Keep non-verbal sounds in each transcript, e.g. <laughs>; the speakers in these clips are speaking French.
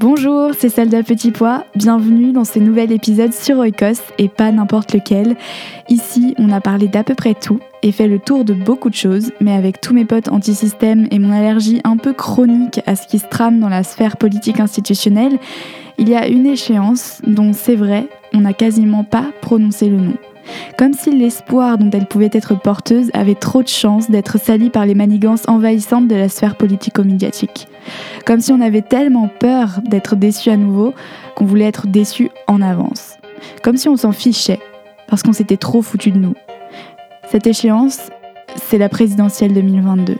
Bonjour, c'est Salda Petit Pois. Bienvenue dans ce nouvel épisode sur Oikos et pas n'importe lequel. Ici, on a parlé d'à peu près tout et fait le tour de beaucoup de choses, mais avec tous mes potes anti-système et mon allergie un peu chronique à ce qui se trame dans la sphère politique institutionnelle, il y a une échéance dont c'est vrai, on n'a quasiment pas prononcé le nom comme si l'espoir dont elle pouvait être porteuse avait trop de chances d'être sali par les manigances envahissantes de la sphère politico-médiatique. Comme si on avait tellement peur d'être déçu à nouveau qu'on voulait être déçu en avance. Comme si on s'en fichait, parce qu'on s'était trop foutu de nous. Cette échéance, c'est la présidentielle 2022.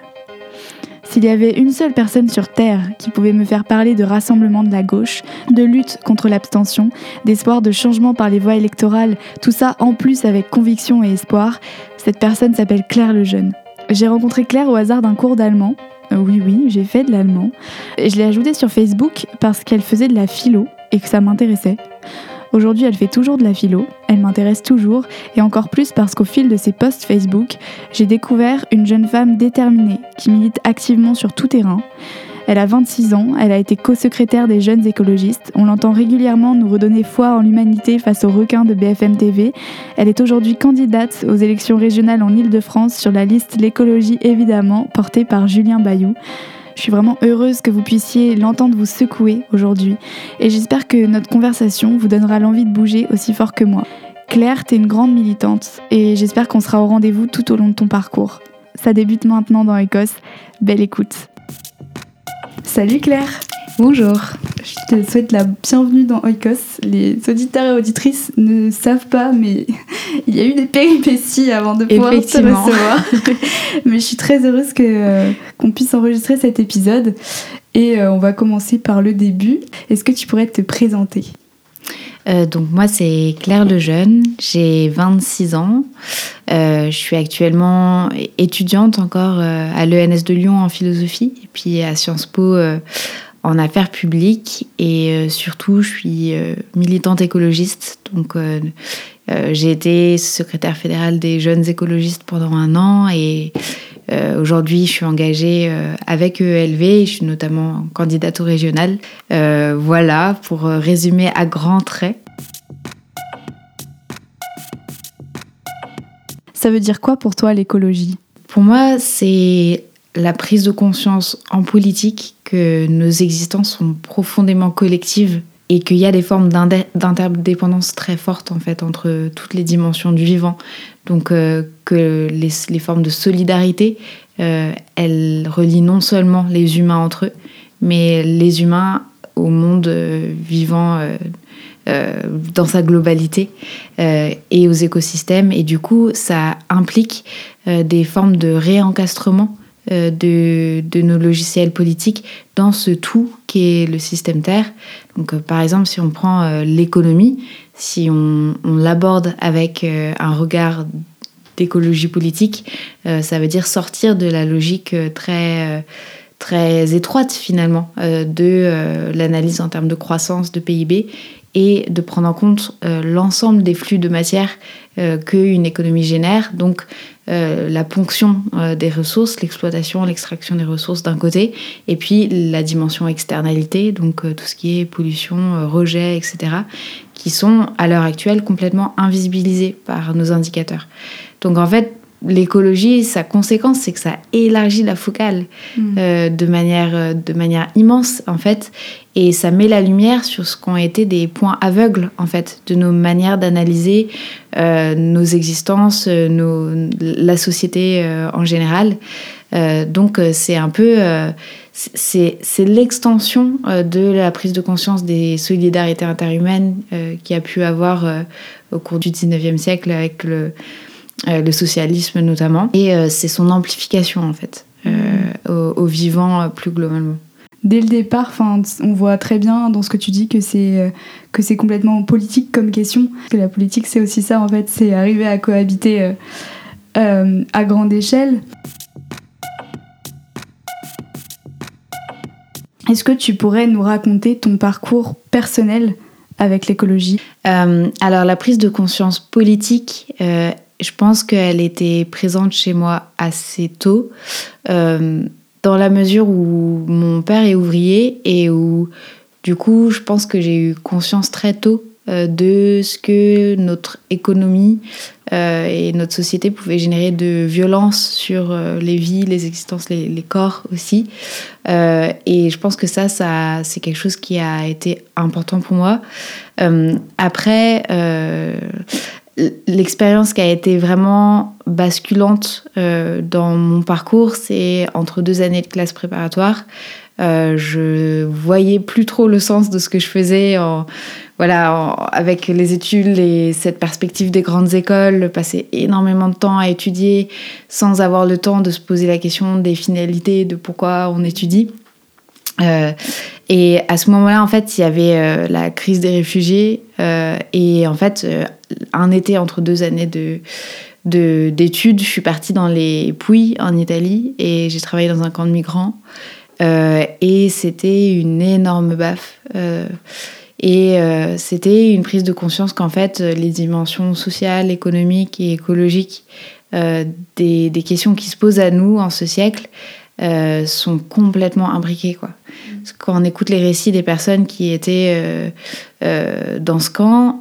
S'il y avait une seule personne sur Terre qui pouvait me faire parler de rassemblement de la gauche, de lutte contre l'abstention, d'espoir de changement par les voies électorales, tout ça en plus avec conviction et espoir, cette personne s'appelle Claire Lejeune. J'ai rencontré Claire au hasard d'un cours d'allemand. Euh, oui, oui, j'ai fait de l'allemand. Je l'ai ajoutée sur Facebook parce qu'elle faisait de la philo et que ça m'intéressait. Aujourd'hui, elle fait toujours de la philo, elle m'intéresse toujours, et encore plus parce qu'au fil de ses posts Facebook, j'ai découvert une jeune femme déterminée qui milite activement sur tout terrain. Elle a 26 ans, elle a été co-secrétaire des jeunes écologistes. On l'entend régulièrement nous redonner foi en l'humanité face aux requins de BFM TV. Elle est aujourd'hui candidate aux élections régionales en Ile-de-France sur la liste L'écologie évidemment, portée par Julien Bayou. Je suis vraiment heureuse que vous puissiez l'entendre vous secouer aujourd'hui et j'espère que notre conversation vous donnera l'envie de bouger aussi fort que moi. Claire, t'es une grande militante et j'espère qu'on sera au rendez-vous tout au long de ton parcours. Ça débute maintenant dans Écosse. Belle écoute. Salut Claire Bonjour. Je te souhaite la bienvenue dans Oikos. Les auditeurs et auditrices ne savent pas, mais <laughs> il y a eu des péripéties avant de pouvoir te recevoir. <laughs> <laughs> mais je suis très heureuse que, euh, qu'on puisse enregistrer cet épisode. Et euh, on va commencer par le début. Est-ce que tu pourrais te présenter? Euh, donc moi c'est Claire Lejeune, j'ai 26 ans, je suis actuellement étudiante encore à l'ENS de Lyon en philosophie et puis à Sciences Po en affaires publiques et euh, surtout je suis euh, militante écologiste. Donc euh, j'ai été secrétaire fédérale des jeunes écologistes pendant un an et aujourd'hui je suis engagée avec ELV et je suis notamment candidate au régional. voilà pour résumer à grands traits. Ça veut dire quoi pour toi l'écologie? Pour moi, c'est la prise de conscience en politique que nos existences sont profondément collectives et qu'il y a des formes d'interdépendance très fortes en fait entre toutes les dimensions du vivant. Donc euh, que les, formes de solidarité, euh, elles relient non seulement les humains entre eux, mais les humains au monde euh, vivant dans sa globalité et aux écosystèmes. Et du coup, ça implique des formes de réencastrement de, de, nos logiciels politiques dans ce tout qui est le système Terre. Donc, euh, par exemple, si on prend euh, l'économie, si on, on l'aborde avec un regard d'écologie politique, ça veut dire sortir de la logique très très étroite finalement de l'analyse en termes de croissance de PIB et de prendre en compte l'ensemble des flux de matière qu'une économie génère, donc la ponction des ressources, l'exploitation, l'extraction des ressources d'un côté, et puis la dimension externalité, donc tout ce qui est pollution, rejet, etc., qui sont à l'heure actuelle complètement invisibilisés par nos indicateurs. Donc en fait, l'écologie, sa conséquence, c'est que ça élargit la focale mm. euh, de, manière, euh, de manière immense, en fait, et ça met la lumière sur ce qu'ont été des points aveugles, en fait, de nos manières d'analyser euh, nos existences, nos, la société en général. donc c'est un peu... c'est l'extension de la prise de conscience des solidarités interhumaines qui a pu avoir au cours du 19e siècle avec le le socialisme notamment. Et euh, c'est son amplification en fait, euh, au, vivant plus globalement. Dès le départ, on voit très bien dans ce que tu dis que c'est que c'est complètement politique comme question. Que la politique, c'est aussi ça en fait, c'est arriver à cohabiter à grande échelle. Est-ce que tu pourrais nous raconter ton parcours personnel avec l'écologie? Alors la prise de conscience politique, je pense qu'elle était présente chez moi assez tôt, euh, dans la mesure où mon père est ouvrier et où, du coup, je pense que j'ai eu conscience très tôt euh, de ce que notre économie euh, et notre société pouvaient générer de violence sur les vies, les existences, les, les corps aussi. et je pense que ça, ça c'est quelque chose qui a été important pour moi. après, l'expérience qui a été vraiment basculante euh, dans mon parcours, c'est entre deux années de classe préparatoire. Euh, je voyais plus trop le sens de ce que je faisais voilà, avec les études et cette perspective des grandes écoles, passer énormément de temps à étudier sans avoir le temps de se poser la question des finalités, de pourquoi on étudie. Euh, et à ce moment-là, en fait, il y avait euh, la crise des réfugiés. Et en fait, un été entre deux années de d'études, je suis partie dans les Pouilles en Italie et j'ai travaillé dans un camp de migrants. et c'était une énorme baffe. et c'était une prise de conscience qu'en fait, les dimensions sociales, économiques et écologiques des, des, questions qui se posent à nous en ce siècle, euh, sont complètement imbriqués. Quoi. Quand on écoute les récits des personnes qui étaient euh, euh, dans ce camp,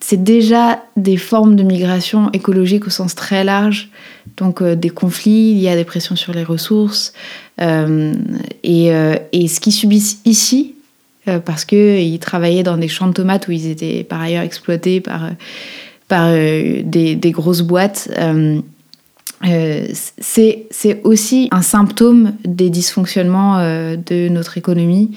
c'est déjà des formes de migration écologique au sens très large. Donc des conflits, il y a des pressions sur les ressources. Et, et, ce qu'ils subissent ici, parce qu'ils travaillaient dans des champs de tomates où ils étaient par ailleurs exploités par, des, grosses boîtes, euh, c'est aussi un symptôme des dysfonctionnements euh, de notre économie, euh,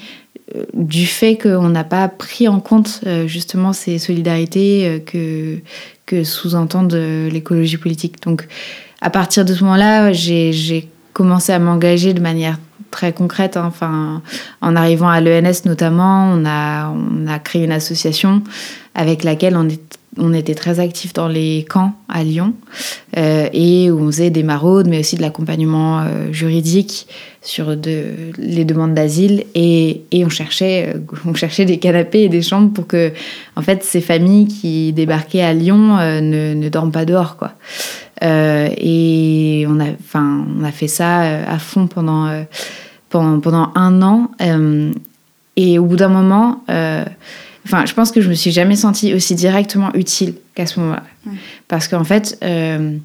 du fait qu'on n'a pas pris en compte justement ces solidarités que, que sous-entendent l'écologie politique. Donc à partir de ce moment-là, j'ai commencé à m'engager de manière très concrète. Hein. Enfin, en arrivant à l'ENS notamment, on a, on a créé une association avec laquelle on est on était très actifs dans les camps à Lyon euh, et où on faisait des maraudes, mais aussi de l'accompagnement euh, juridique sur les demandes d'asile et, on, cherchait, euh, <laughs> on cherchait des canapés et des chambres pour que en fait, ces familles qui débarquaient à Lyon ne, dorment pas dehors. Quoi. et on a, on a fait ça à fond pendant, pendant un an. et au bout d'un moment, Enfin, je pense que je me suis jamais sentie aussi directement utile qu'à ce moment-là. Parce qu'en fait, euh,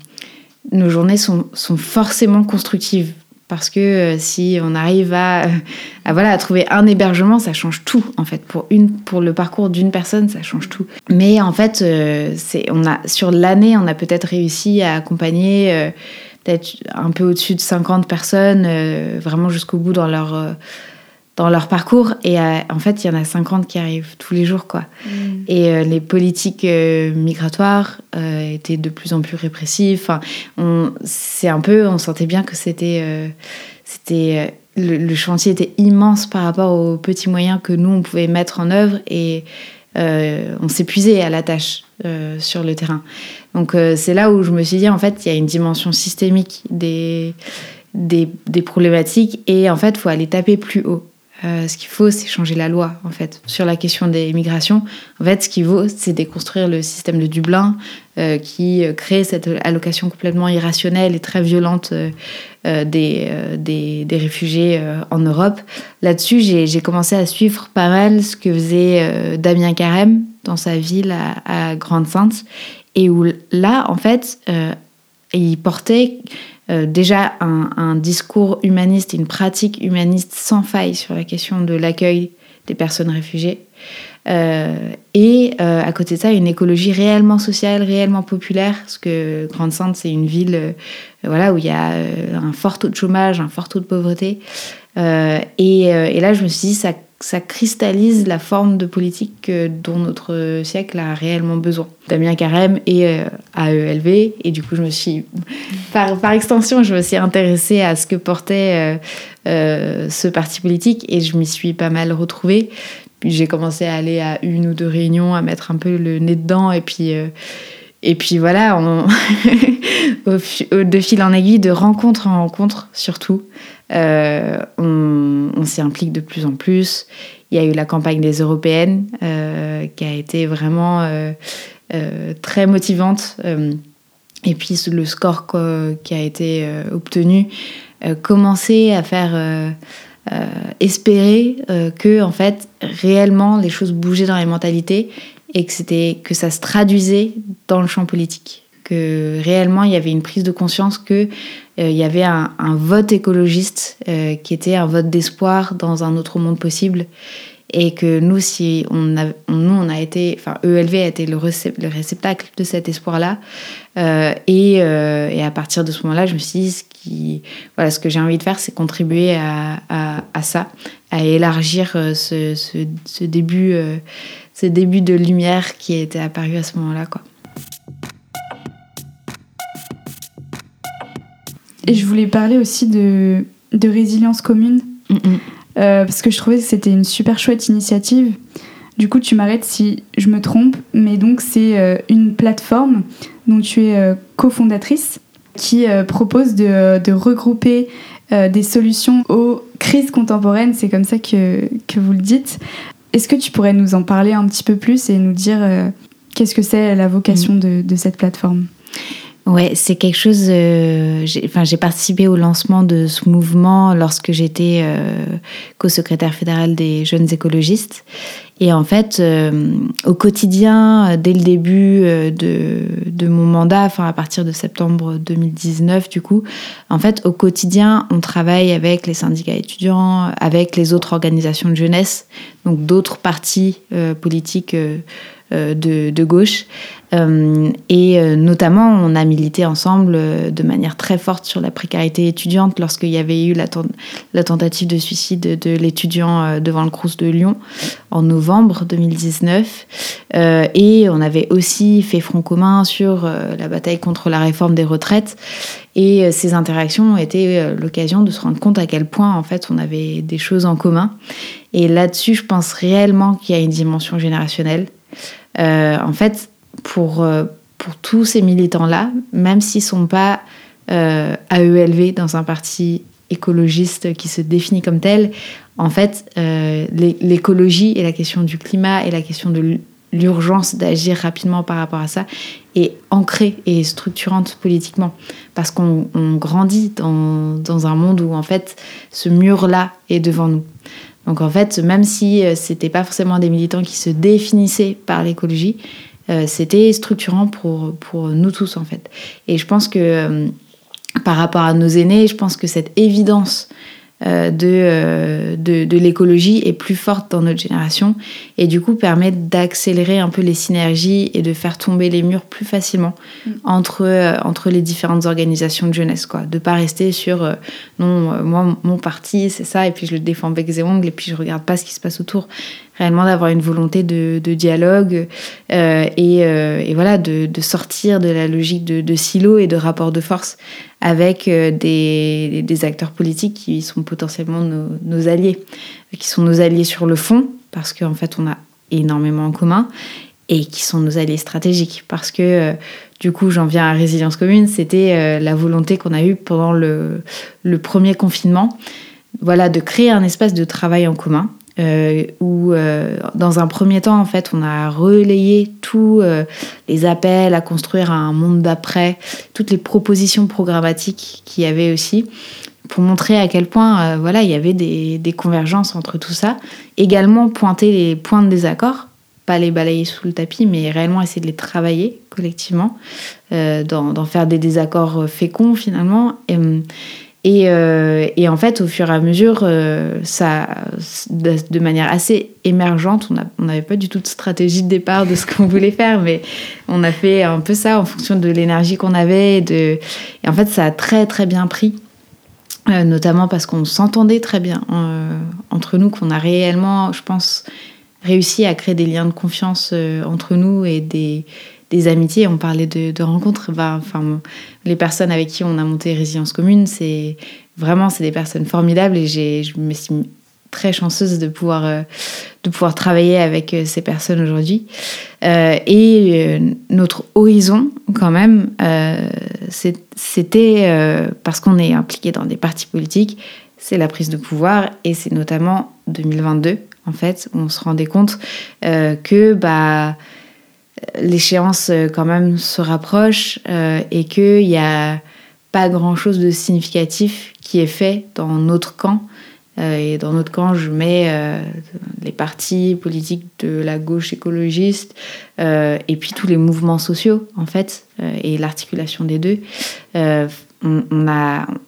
nos journées sont, sont, forcément constructives. Parce que euh, si on arrive à, à, voilà, à trouver un hébergement, ça change tout, en fait. Pour, une, pour le parcours d'une personne, ça change tout. Mais en fait, euh, on a, sur l'année, on a peut-être réussi à accompagner peut-être un peu au-dessus de 50 personnes, vraiment jusqu'au bout dans leur dans leur parcours. Et euh, en fait, il y en a 50 qui arrivent tous les jours. quoi. Mm. Et euh, les politiques euh, migratoires étaient de plus en plus répressives. Enfin, c'est un peu, on sentait bien que c'était... c'était le, chantier était immense par rapport aux petits moyens que nous, on pouvait mettre en œuvre. Et on s'épuisait à la tâche sur le terrain. Donc c'est là où je me suis dit, en fait, il y a une dimension systémique des, des, des problématiques. Et en fait, il faut aller taper plus haut. Euh, ce qu'il faut, c'est changer la loi, en fait. Sur la question des migrations, en fait, ce qu'il faut, c'est déconstruire le système de Dublin euh, qui crée cette allocation complètement irrationnelle et très violente des, des, des, réfugiés en Europe. Là-dessus, j'ai commencé à suivre pas mal ce que faisait Damien Carême dans sa ville à, à Grande-Sainte. Et où là, en fait, il portait euh, déjà un, discours humaniste, une pratique humaniste sans faille sur la question de l'accueil des personnes réfugiées. Euh, et euh, à côté de ça, une écologie réellement sociale, réellement populaire, parce que Grande-Sainte, c'est une ville voilà, où il y a un fort taux de chômage, un fort taux de pauvreté. Et, et, là, je me suis dit, ça ça cristallise la forme de politique dont notre siècle a réellement besoin. Damien Carême est euh, AELV et du coup je me suis <laughs> par, par extension je me suis intéressée à ce que portait euh, euh, ce parti politique et je m'y suis pas mal retrouvée. J'ai commencé à aller à une ou deux réunions, à mettre un peu le nez dedans et puis et puis voilà, on <laughs> de fil en aiguille, de rencontre en rencontre surtout, euh, on, s'y implique de plus en plus. Il y a eu la campagne des européennes euh, qui a été vraiment euh, très motivante. et puis le score qui a été obtenu commençait à faire espérer que en fait réellement les choses bougeaient dans les mentalités et que c'était que ça se traduisait dans le champ politique. Que réellement il y avait une prise de conscience que euh, il y avait un, vote écologiste euh, qui était un vote d'espoir dans un autre monde possible. Et que nous si on a, nous on a été enfin ELV a été le, réceptacle de cet espoir là euh, et, et, à partir de ce moment là je me suis dit ce qui voilà ce que j'ai envie de faire c'est contribuer à, à, ça à élargir ce, ce début ce début de lumière qui était apparu à ce moment là quoi Et je voulais parler aussi de, de résilience commune, euh, parce que je trouvais que c'était une super chouette initiative. Du coup, tu m'arrêtes si je me trompe, mais donc c'est euh, une plateforme dont tu es euh, cofondatrice qui propose de, de regrouper des solutions aux crises contemporaines, c'est comme ça que, que vous le dites. Est-ce que tu pourrais nous en parler un petit peu plus et nous dire qu'est-ce que c'est la vocation mm. de, de cette plateforme? Ouais, c'est quelque chose. Euh, enfin, j'ai participé au lancement de ce mouvement lorsque j'étais euh, co-secrétaire fédéral des jeunes écologistes. Et en fait, euh, au quotidien, dès le début de, de, mon mandat, enfin à partir de septembre 2019, du coup, en fait, au quotidien, on travaille avec les syndicats étudiants, avec les autres organisations de jeunesse, donc d'autres partis politiques euh, de, gauche. Euh, et euh, notamment, on a milité ensemble de manière très forte sur la précarité étudiante lorsqu'il y avait eu la, tentative de suicide de l'étudiant devant le Crous de Lyon en novembre 2019. et on avait aussi fait front commun sur la bataille contre la réforme des retraites. Et ces interactions ont été l'occasion de se rendre compte à quel point, en fait, on avait des choses en commun. Et là-dessus, je pense réellement qu'il y a une dimension générationnelle. Euh, en fait, pour, euh, pour tous ces militants-là, même s'ils ne sont pas euh, AELV dans un parti écologiste qui se définit comme tel, en fait, l'écologie et la question du climat et la question de l'urgence d'agir rapidement par rapport à ça est ancrée et structurante politiquement parce qu'on grandit dans, dans, un monde où en fait ce mur-là est devant nous. Donc en fait, même si euh, c'était pas forcément des militants qui se définissaient par l'écologie, euh, c'était structurant pour, pour nous tous en fait. Et je pense que euh, par rapport à nos aînés, je pense que cette évidence euh, euh, de, de, l'écologie est plus forte dans notre génération et du coup permet d'accélérer un peu les synergies et de faire tomber les murs plus facilement mm. entre, euh, entre les différentes organisations de jeunesse. Quoi. De pas rester sur non, moi, mon parti, c'est ça, et puis je le défends avec et ongles, et puis je regarde pas ce qui se passe autour réellement d'avoir une volonté de, dialogue euh, euh, et, voilà de, sortir de la logique de, silo et de rapport de force avec euh, des, acteurs politiques qui sont potentiellement nos, alliés, qui sont nos alliés sur le fond parce qu'en fait on a énormément en commun et qui sont nos alliés stratégiques parce que du coup j'en viens à résilience commune c'était la volonté qu'on a eue pendant le premier confinement voilà, de créer un espace de travail en commun. Où dans un premier temps en fait on a relayé tous les appels à construire un monde d'après, toutes les propositions programmatiques qu'il y avait aussi pour montrer à quel point voilà il y avait des, convergences entre tout ça. Également pointer les points de désaccord pas les balayer sous le tapis, mais réellement essayer de les travailler collectivement, euh, d'en faire des désaccords féconds finalement. Et, et, euh, et, en fait, au fur et à mesure, euh, ça, de, manière assez émergente, on n'avait pas du tout de stratégie de départ de ce qu'on <laughs> voulait faire, mais on a fait un peu ça en fonction de l'énergie qu'on avait. Et, en fait, ça a très très bien pris. notamment parce qu'on s'entendait très bien entre nous, qu'on a réellement, je pense, réussi à créer des liens de confiance euh, entre nous et des, des amitiés. On parlait de, de rencontres. Enfin, les personnes avec qui on a monté Résilience Commune, c'est vraiment c'est des personnes formidables et je me suis très chanceuse de pouvoir, euh, de pouvoir travailler avec euh, ces personnes aujourd'hui. et notre horizon, quand même, c'était parce qu'on est impliqué dans des partis politiques, c'est la prise de pouvoir et c'est notamment 2022 en fait, on se rendait compte euh, que bah, l'échéance euh, quand même se rapproche euh, et qu'il n'y a pas grand-chose de significatif qui est fait dans notre camp. et dans notre camp, je mets les partis politiques de la gauche écologiste et puis tous les mouvements sociaux, en fait, et l'articulation des deux. on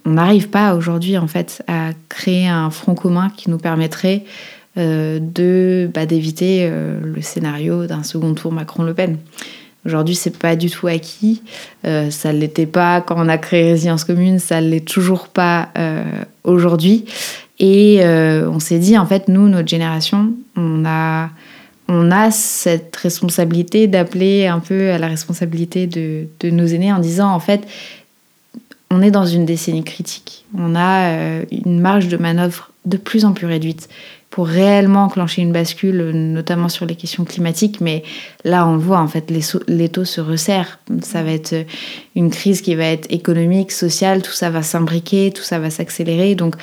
n'arrive pas aujourd'hui, en fait, à créer un front commun qui nous permettrait euh, de bah, d'éviter euh, le scénario d'un second tour Macron-Le Pen. Aujourd'hui, c'est pas du tout acquis. Euh, ça ne l'était pas quand on a créé Résilience Commune, ça ne l'est toujours pas aujourd'hui. Et on s'est dit, en fait, nous, notre génération, on a, on a cette responsabilité d'appeler un peu à la responsabilité de, de, nos aînés en disant, en fait, on est dans une décennie critique. On a une marge de manœuvre de plus en plus réduite pour réellement enclencher une bascule, notamment sur les questions climatiques. Mais là, on le voit, en fait, les, taux se resserrent. Ça va être une crise qui va être économique, sociale, tout ça va s'imbriquer, tout ça va s'accélérer. Donc,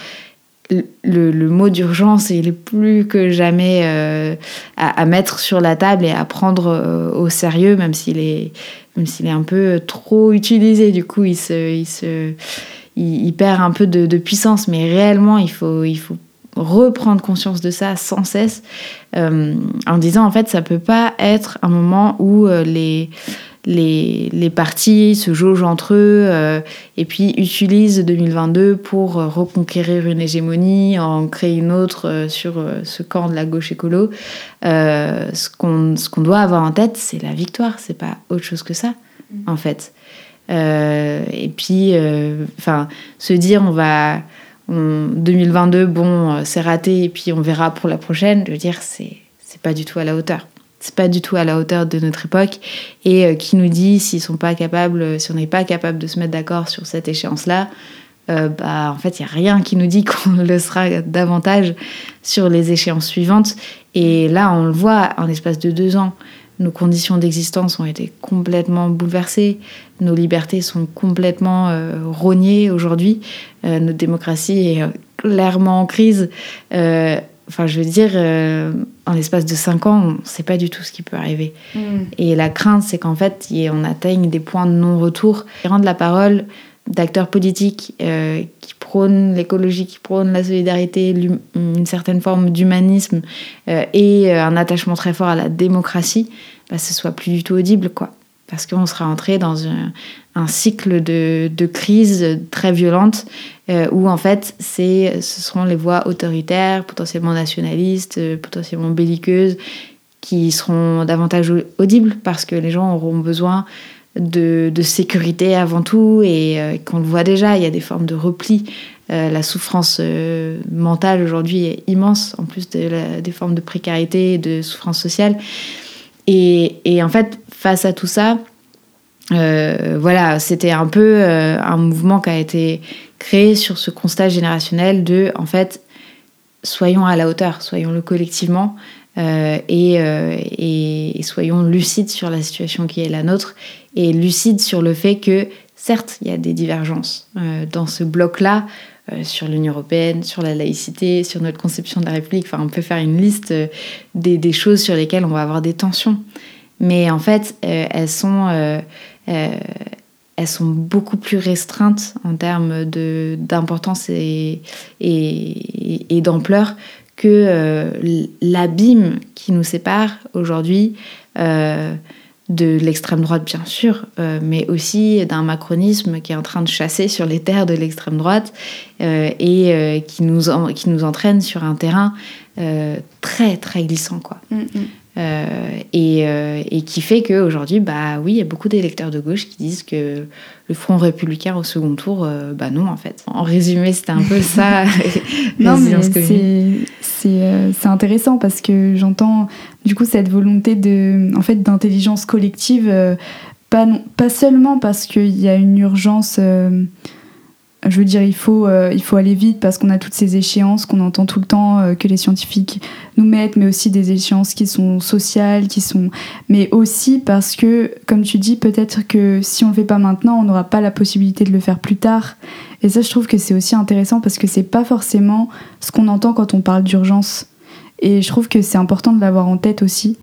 le, mot d'urgence, il est plus que jamais euh, à, mettre sur la table et à prendre euh, au sérieux, même s'il est, est un peu trop utilisé. Du coup, il, se, il, se, il, perd un peu de, de, puissance. Mais réellement, il faut, il faut reprendre conscience de ça sans cesse euh, en disant en fait ça peut pas être un moment où euh, les, les, les, partis se jaugent entre eux euh, et puis utilisent 2022 pour reconquérir une hégémonie, en créer une autre sur ce camp de la gauche écolo. ce qu'on ce qu'on doit avoir en tête, c'est la victoire, c'est pas autre chose que ça, en fait. et puis, enfin, se dire on va 2022, bon, euh, c'est raté et puis on verra pour la prochaine. Je veux dire, c'est pas du tout à la hauteur. C'est pas du tout à la hauteur de notre époque. Et euh, qui nous dit s'ils sont pas capables, si on n'est pas capable de se mettre d'accord sur cette échéance-là, euh, bah en fait il y a rien qui nous dit <laughs> qu'on le sera davantage sur les échéances suivantes. Et là, on le voit en l'espace de deux ans. Nos conditions d'existence ont été complètement bouleversées, nos libertés sont complètement euh, rognées aujourd'hui, euh, notre démocratie est clairement en crise. Euh, enfin, je veux dire, en l'espace de cinq ans, on ne sait pas du tout ce qui peut arriver. Mm. Et la crainte, c'est qu'en fait, on atteigne des points de non-retour. Rendre la parole d'acteurs politiques qui prônent l'écologie, qui prônent la solidarité, une certaine forme d'humanisme et un attachement très fort à la démocratie, bah, ce soit plus du tout audible, quoi. Parce qu'on sera entré dans un, cycle de, crise très violente euh, où en fait ce seront les voix autoritaires, potentiellement nationalistes, euh, potentiellement belliqueuses, qui seront davantage audibles parce que les gens auront besoin de, sécurité avant tout et euh, qu'on le voit déjà, il y a des formes de repli. la souffrance mentale aujourd'hui est immense, en plus de des formes de précarité et de souffrance sociale. Et, en fait, face à tout ça, euh, voilà, c'était un peu euh, un mouvement qui a été créé sur ce constat générationnel de, en fait, soyons à la hauteur, soyons-le collectivement euh, et, et, soyons lucides sur la situation qui est la nôtre et lucides sur le fait que, certes, il y a des divergences dans ce bloc-là. sur l'Union européenne, sur la laïcité, sur notre conception de la République. Enfin, on peut faire une liste des, choses sur lesquelles on va avoir des tensions. Mais en fait, elles sont beaucoup plus restreintes en termes d'importance et d'ampleur que euh, l'abîme qui nous sépare aujourd'hui euh, de l'extrême droite, bien sûr, euh, mais aussi d'un macronisme qui est en train de chasser sur les terres de l'extrême droite et qui, nous qui nous entraîne sur un terrain très, très glissant. Quoi. Mm, mm. Euh, euh, et, qui fait qu'aujourd'hui, bah oui, il y a beaucoup d'électeurs de gauche qui disent que le Front républicain au second tour, euh, bah non en fait. En résumé, c'était un peu <laughs> ça. non, mais c'est intéressant parce que j'entends du coup cette volonté de, en fait, d'intelligence collective, pas, pas seulement parce qu'il y a une urgence je veux dire, il faut, euh, il faut aller vite parce qu'on a toutes ces échéances qu'on entend tout le temps euh, que les scientifiques nous mettent, mais aussi des échéances qui sont sociales, qui sont, mais aussi parce que, comme tu dis, peut-être que si on le fait pas maintenant, on n'aura pas la possibilité de le faire plus tard. Et ça, je trouve que c'est aussi intéressant parce que c'est pas forcément ce qu'on entend quand on parle d'urgence. Et je trouve que c'est important de l'avoir en tête aussi.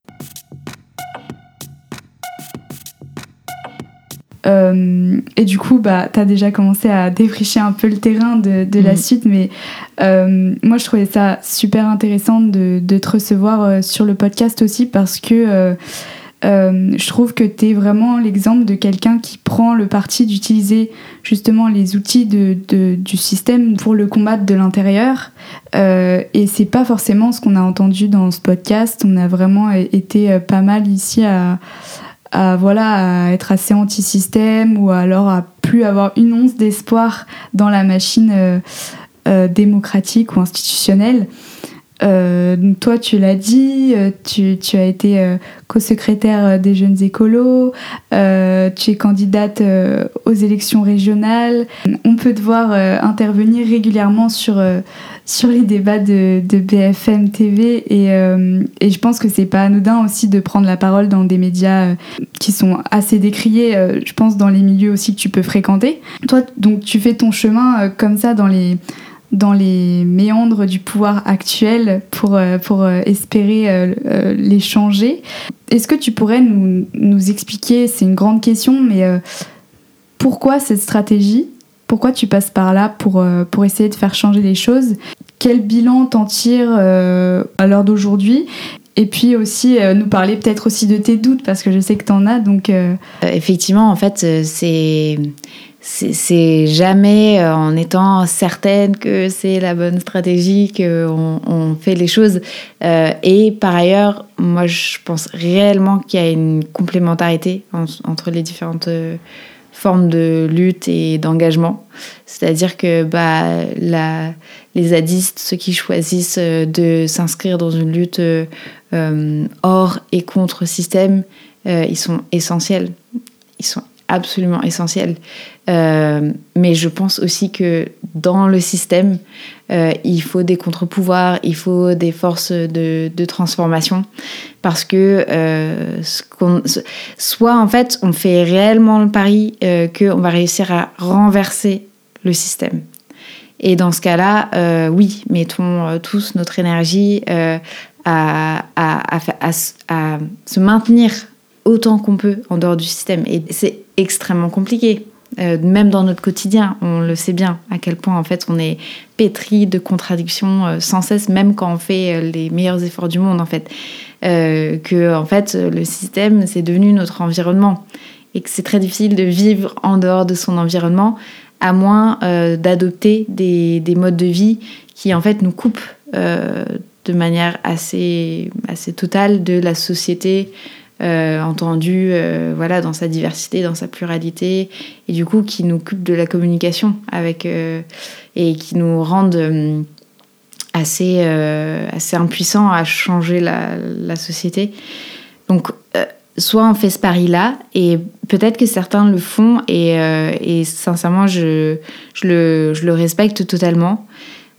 Euh, et du coup, bah, tu as déjà commencé à défricher un peu le terrain de, de la mm. suite, mais euh, moi, je trouvais ça super intéressant de, de te recevoir euh, sur le podcast aussi parce que je trouve que tu es vraiment l'exemple de quelqu'un qui prend le parti d'utiliser justement les outils de, de, du système pour le combattre de l'intérieur. et c'est pas forcément ce qu'on a entendu dans ce podcast. On a vraiment été pas mal ici à à, voilà, à être assez anti-système ou alors à plus avoir une once d'espoir dans la machine euh, euh, démocratique ou institutionnelle. Euh, toi, tu l'as dit, tu, tu, as été co-secrétaire des jeunes écolos, tu es candidate aux élections régionales. On peut te voir intervenir régulièrement sur sur les débats de, BFM TV euh, et, je pense que c'est pas anodin aussi de prendre la parole dans des médias euh, qui sont assez décriés, euh, je pense dans les milieux aussi que tu peux fréquenter. Toi, donc tu fais ton chemin comme ça dans les dans les méandres du pouvoir actuel pour, pour espérer les changer. Est-ce que tu pourrais nous, nous expliquer, c'est une grande question, mais pourquoi cette stratégie? Pourquoi tu passes par là pour, euh, pour essayer de faire changer les choses? Quel bilan t'en tires euh, à l'heure d'aujourd'hui? Et puis aussi euh, nous parler peut-être aussi de tes doutes parce que je sais que t'en as donc effectivement en fait c'est c'est jamais en étant certaine que c'est la bonne stratégie qu'on on fait les choses et par ailleurs moi je pense réellement qu'il y a une complémentarité entre les différentes forme de lutte et d'engagement. C'est-à-dire que bah, la, les zadistes, ceux qui choisissent euh, de s'inscrire dans une lutte euh, hors et contre système, euh, ils sont essentiels. Ils sont absolument essentiels. Euh, mais je pense aussi que dans le système, euh, il faut des contre-pouvoirs, il faut des forces de, transformation. Parce que euh, soit en fait, on fait réellement le pari qu'on va réussir à renverser le système. Et dans ce cas-là, oui, mettons tous notre énergie à, se maintenir autant qu'on peut en dehors du système. Et c'est extrêmement compliqué. Euh, même dans notre quotidien, on le sait bien à quel point en fait on est pétri de contradictions euh, sans cesse, même quand on fait euh, les meilleurs efforts du monde en fait. que en fait le système c'est devenu notre environnement et que c'est très difficile de vivre en dehors de son environnement à moins d'adopter des, des, modes de vie qui en fait nous coupent de manière assez, assez totale de la société euh, entendu euh, voilà, dans sa diversité, dans sa pluralité, et du coup qui nous occupe de la communication avec, euh, et qui nous rendent assez, assez impuissants à changer la, la société. Donc, soit on fait ce pari-là, et peut-être que certains le font, et, et sincèrement, je, je, le, je, le, respecte totalement.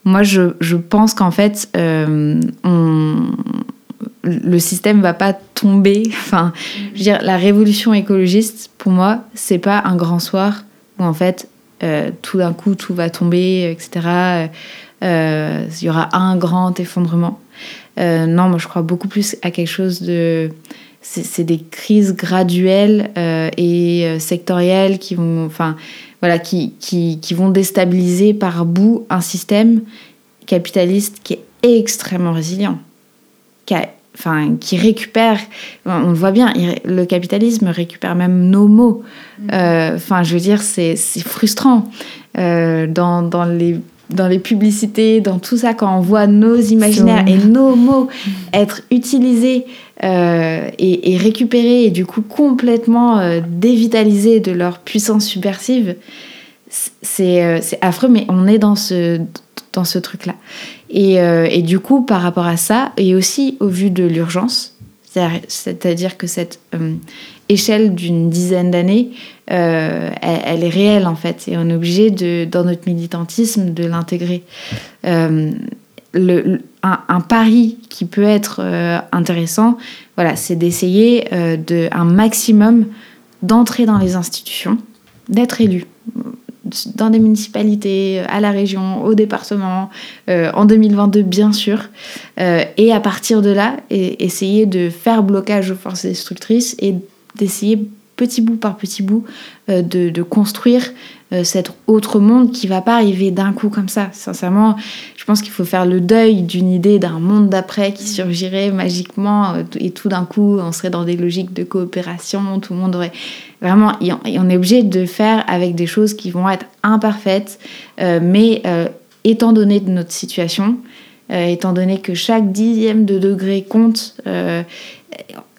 Moi, je, je pense qu'en fait, on le système va pas tomber. <laughs> Enfin, je veux dire, la révolution écologiste, pour moi, c'est pas un grand soir où en fait tout d'un coup tout va tomber, etc. Il y aura un grand effondrement. non, moi je crois beaucoup plus à quelque chose de c'est des crises graduelles et sectorielles qui vont, enfin, voilà, qui, qui, qui, vont déstabiliser par bout un système capitaliste qui est extrêmement résilient, qui, enfin, qui récupère, on le voit bien, le capitalisme récupère même nos mots. Mm. Euh, enfin, je veux dire, c'est frustrant. Euh, dans, dans, les, dans les publicités, dans tout ça, quand on voit nos imaginaires et nos mots être utilisés euh, et, et, récupérés et du coup complètement dévitalisés de leur puissance subversive, c'est affreux, mais on est dans ce, dans ce truc-là. Et, euh, et, du coup, par rapport à ça, et aussi au vu de l'urgence, c'est-à-dire que cette euh, échelle d'une dizaine d'années, euh, elle, est réelle en fait, et on est obligé dans notre militantisme de l'intégrer. Le, un, pari qui peut être intéressant, voilà, c'est d'essayer de un maximum d'entrer dans les institutions, d'être élu dans des municipalités, à la région, au département, euh, en 2022 bien sûr, euh, et à partir de là, essayer de faire blocage aux forces destructrices et d'essayer petit bout par petit bout euh, de, construire euh, cet autre monde qui va pas arriver d'un coup comme ça. Sincèrement, je pense qu'il faut faire le deuil d'une idée d'un monde d'après qui surgirait magiquement euh, et tout d'un coup on serait dans des logiques de coopération, tout le monde aurait vraiment on est obligé de faire avec des choses qui vont être imparfaites, mais étant donné de notre situation, étant donné que chaque dixième de degré compte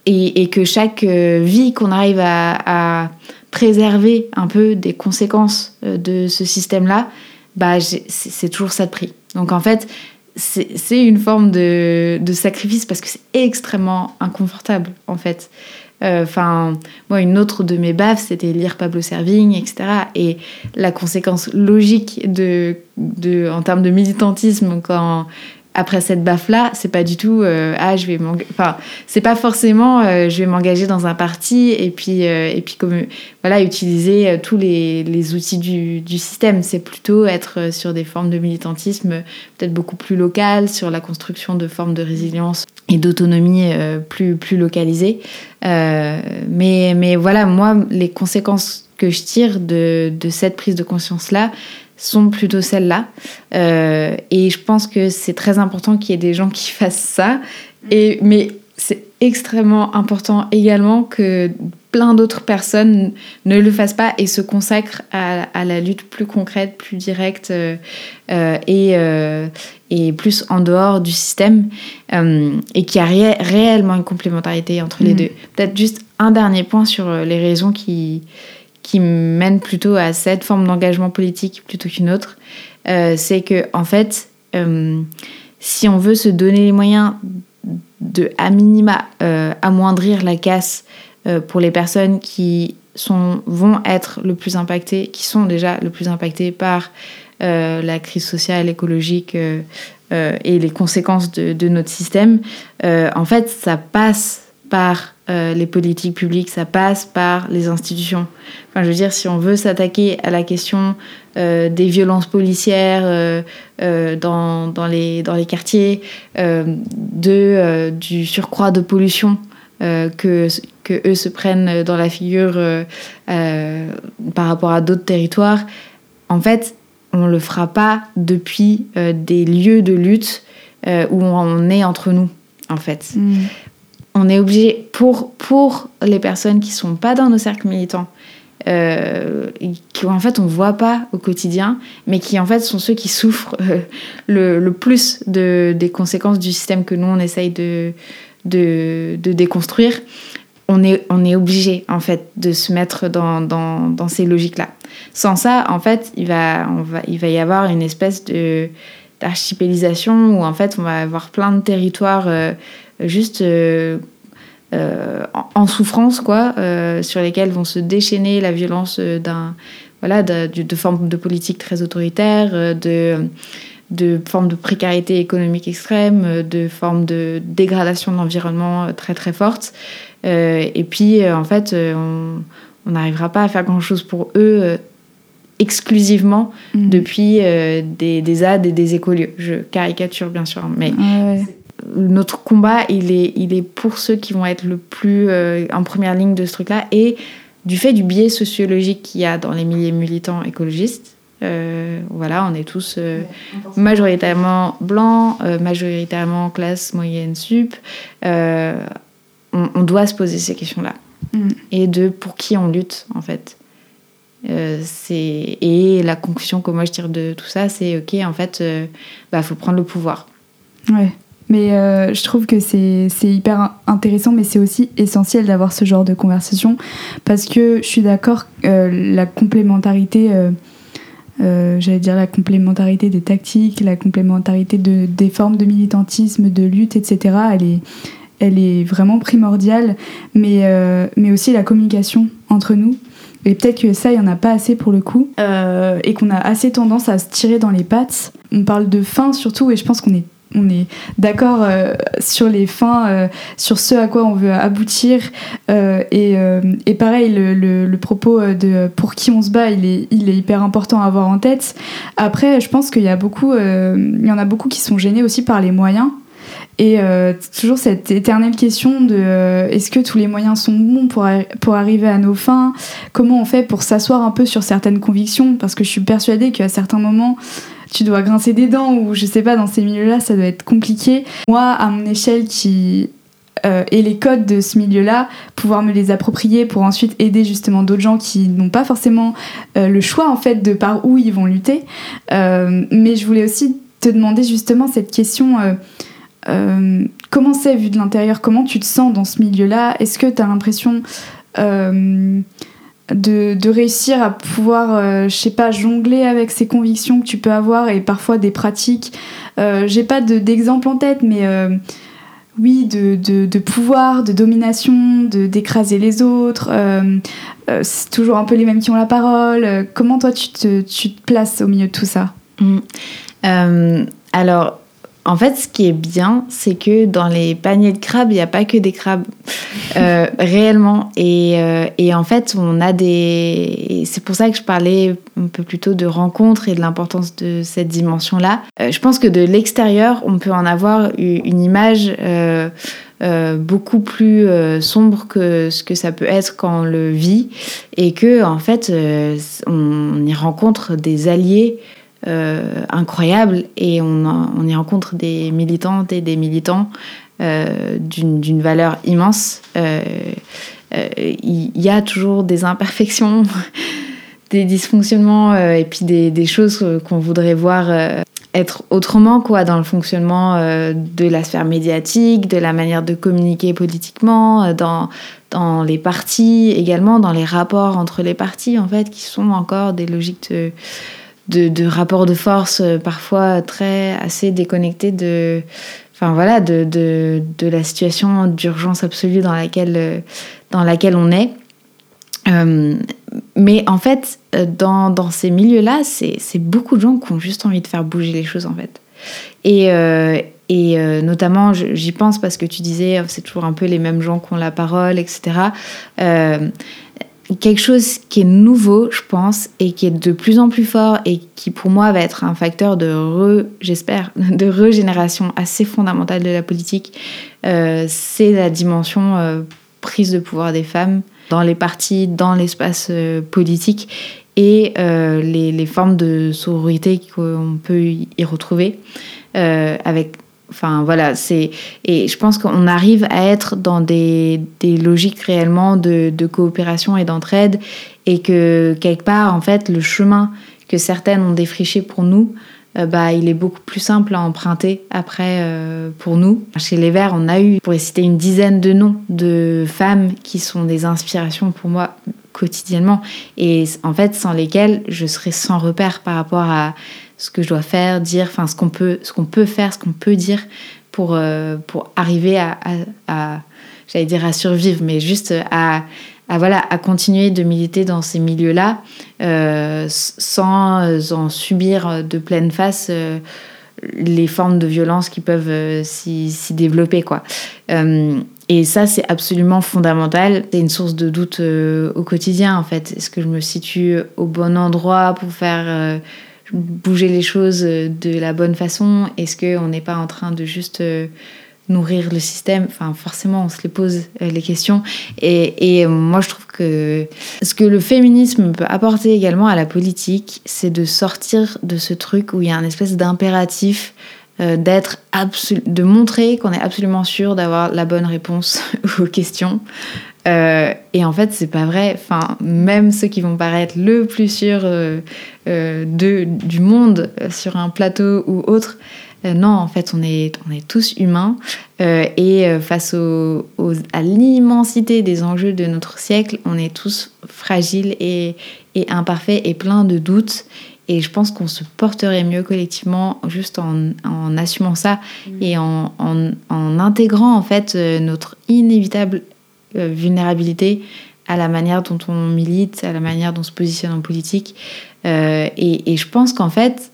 et, que chaque euh, vie qu'on arrive à, préserver un peu des conséquences euh, de ce système-là, bah, c'est toujours ça de prix. Donc en fait, c'est une forme de, sacrifice parce que c'est extrêmement inconfortable en fait. Euh, enfin, moi, une autre de mes baffes, c'était lire Pablo Servigne, etc. Et la conséquence logique de, de, en termes de militantisme, quand après cette baffe là c'est pas du tout euh, ah je vais enfin c'est pas forcément euh, je vais m'engager dans un parti et puis euh, et puis comme voilà utiliser tous les, les outils du, du système. C'est plutôt être sur des formes de militantisme peut-être beaucoup plus locales sur la construction de formes de résilience et d'autonomie plus plus localisées. Mais mais voilà moi les conséquences que je tire de, de cette prise de conscience là sont plutôt celles-là. Euh, et je pense que c'est très important qu'il y ait des gens qui <laughs> fassent ça. Et, mais c'est extrêmement important également que plein d'autres personnes ne le fassent pas et se consacrent à, la lutte plus concrète, plus directe euh, euh, et, et plus en dehors du système et qu'il y a réellement une complémentarité entre les mm. deux. Peut-être juste un dernier point sur les raisons qui, qui mène plutôt à cette forme d'engagement politique plutôt qu'une autre, euh, c'est que en fait, euh, si on veut se donner les moyens de à minima euh, amoindrir la casse pour les personnes qui sont, vont être le plus impactées, qui sont déjà le plus impactées par la crise sociale, écologique et les conséquences de, de notre système, en fait, ça passe par euh, les politiques publiques, ça passe par les institutions. Enfin, je veux dire, si on veut s'attaquer à la question euh, des violences policières euh, dans, dans, les, dans les quartiers, de, du surcroît de pollution que, que eux se prennent dans la figure par rapport à d'autres territoires, en fait, on ne le fera pas depuis des lieux de lutte où on est entre nous, en fait. Mm on est obligé, pour, pour les personnes qui sont pas dans nos cercles militants, euh, qui en fait on voit pas au quotidien, mais qui en fait sont ceux qui souffrent euh, le, plus de, des conséquences du système que nous on essaye de, de, déconstruire, on est, on est obligé en fait de se mettre dans, dans, ces logiques-là. Sans ça, en fait, il va, on va, il va y avoir une espèce de d'archipélisation où en fait on va avoir plein de territoires euh, juste euh, euh, en, souffrance, quoi, euh, sur lesquels vont se déchaîner la violence d'un voilà, de, de, formes de politique très autoritaires, de, de formes de précarité économique extrême, de formes de dégradation de l'environnement très très fortes. et puis, en fait, on n'arrivera pas à faire grand-chose pour eux exclusivement mm. depuis des, des ZAD et des écolieux. Je caricature bien sûr, mais notre combat, il est, il est pour ceux qui vont être le plus en première ligne de ce truc-là et du fait du biais sociologique qu'il y a dans les milliers militants écologistes, euh, voilà, on est tous euh, majoritairement blancs, euh, majoritairement classe moyenne sup. On, doit se poser ces questions-là. Mm. Et de pour qui on lutte, en fait. et la conclusion que moi je tire de tout ça, c'est ok, en fait, il bah, faut prendre le pouvoir. Ouais. Mais euh, je trouve que c'est hyper intéressant, mais c'est aussi essentiel d'avoir ce genre de conversation parce que je suis d'accord, euh, la complémentarité, euh, j'allais dire la complémentarité des tactiques, la complémentarité de, des formes de militantisme, de lutte, etc., elle est, elle est vraiment primordiale, mais, mais aussi la communication entre nous. Et peut-être que ça, il n'y en a pas assez pour le coup, et qu'on a assez tendance à se tirer dans les pattes. On parle de fin surtout, et je pense qu'on est on est d'accord euh, sur les fins, euh, sur ce à quoi on veut aboutir. Euh, et, pareil, le, propos de pour qui on se bat, il est, hyper important à avoir en tête. Après, je pense qu'il y, y en a beaucoup qui sont gênés aussi par les moyens. Et toujours cette éternelle question de est-ce que tous les moyens sont bons pour, pour arriver à nos fins? Comment on fait pour s'asseoir un peu sur certaines convictions? Parce que je suis persuadée qu'à certains moments, tu dois grincer des dents ou je sais pas, dans ces milieux-là, ça doit être compliqué. Moi, à mon échelle qui euh, et les codes de ce milieu-là, pouvoir me les approprier pour ensuite aider justement d'autres gens qui n'ont pas forcément euh, le choix en fait de par où ils vont lutter. Euh, mais je voulais aussi te demander justement cette question. comment c'est vu de l'intérieur? Comment tu te sens dans ce milieu-là? Est-ce que tu as l'impression de, réussir à pouvoir, euh, je sais pas, jongler avec ces convictions que tu peux avoir et parfois des pratiques. Euh, j'ai pas d'exemple en tête, mais euh, oui, de, pouvoir, de domination, d'écraser les autres. c'est toujours un peu les mêmes qui ont la parole. comment toi tu te, tu te places au milieu de tout ça? Mmh. Alors, en fait, ce qui est bien, c'est que dans les paniers de crabes, il n'y a pas que des crabes euh, <laughs> réellement. Euh, et, en fait, on a des. C'est pour ça que je parlais un peu plus tôt de rencontres et de l'importance de cette dimension-là. Euh, je pense que de l'extérieur, on peut en avoir une image. beaucoup plus sombre que ce que ça peut être quand on le vit et que en fait on y rencontre des alliés euh, incroyable et on, on, y rencontre des militantes et des militants euh, d'une valeur immense. Euh, il y, a toujours des imperfections, <laughs> des dysfonctionnements et puis des, des choses qu'on voudrait voir être autrement quoi dans le fonctionnement de la sphère médiatique, de la manière de communiquer politiquement, dans, dans les partis également, dans les rapports entre les partis en fait, qui sont encore des logiques de, de, rapports de force euh, parfois très assez déconnectés de, enfin voilà, de, de, la situation d'urgence absolue dans laquelle, euh, dans laquelle on est. Euh, mais en fait, dans, dans ces milieux-là, c'est beaucoup de gens qui ont juste envie de faire bouger les choses en fait. Et, et notamment, j'y pense parce que tu disais, c'est toujours un peu les mêmes gens qui ont la parole, etc quelque chose qui est nouveau, je pense, et qui est de plus en plus fort et qui pour moi va être un facteur de re, j'espère, <laughs> de régénération assez fondamentale de la politique, euh, c'est la dimension euh, prise de pouvoir des femmes dans les partis, dans l'espace euh, politique et les, les, formes de sororité qu'on peut y retrouver avec Enfin voilà, c'est et je pense qu'on arrive à être dans des, des logiques réellement de, de coopération et d'entraide et que quelque part en fait le chemin que certaines ont défriché pour nous, euh, bah il est beaucoup plus simple à emprunter après euh, pour nous. Chez les Verts, on a eu, pour citer une dizaine de noms de femmes qui sont des inspirations pour moi quotidiennement et en fait sans lesquelles je serais sans repère par rapport à ce que je dois faire, dire, enfin ce qu'on peut, ce qu'on peut faire, ce qu'on peut dire pour, euh, pour arriver à, j'allais dire à survivre, mais juste à, voilà, à continuer de militer dans ces milieux-là euh, sans en subir de pleine face euh, les formes de violence qui peuvent s'y, développer. Quoi. Et ça, c'est absolument fondamental. C'est une source de doute au quotidien, en fait. Est-ce que je me situe au bon endroit pour faire bouger les choses de la bonne façon Est-ce qu'on n'est pas en train de juste nourrir le système? Enfin, forcément, on se les pose euh, les questions. Et, et, moi, je trouve que ce que le féminisme peut apporter également à la politique, c'est de sortir de ce truc où il y a un espèce d'impératif euh, d'être de montrer qu'on est absolument sûr d'avoir la bonne réponse <laughs> aux questions. Euh, et en fait, c'est pas vrai. Enfin, même ceux qui vont paraître le plus sûrs de, du monde sur un plateau ou autre, euh, non, en fait, on est, on est tous humains euh, et euh, face à l'immensité des enjeux de notre siècle, on est tous fragiles et, imparfaits et pleins de doutes. Et je pense qu'on se porterait mieux collectivement juste en, assumant ça mmh. et en, intégrant en fait notre inévitable vulnérabilité à la manière dont on milite, à la manière dont on se positionne en politique. et, je pense qu'en fait,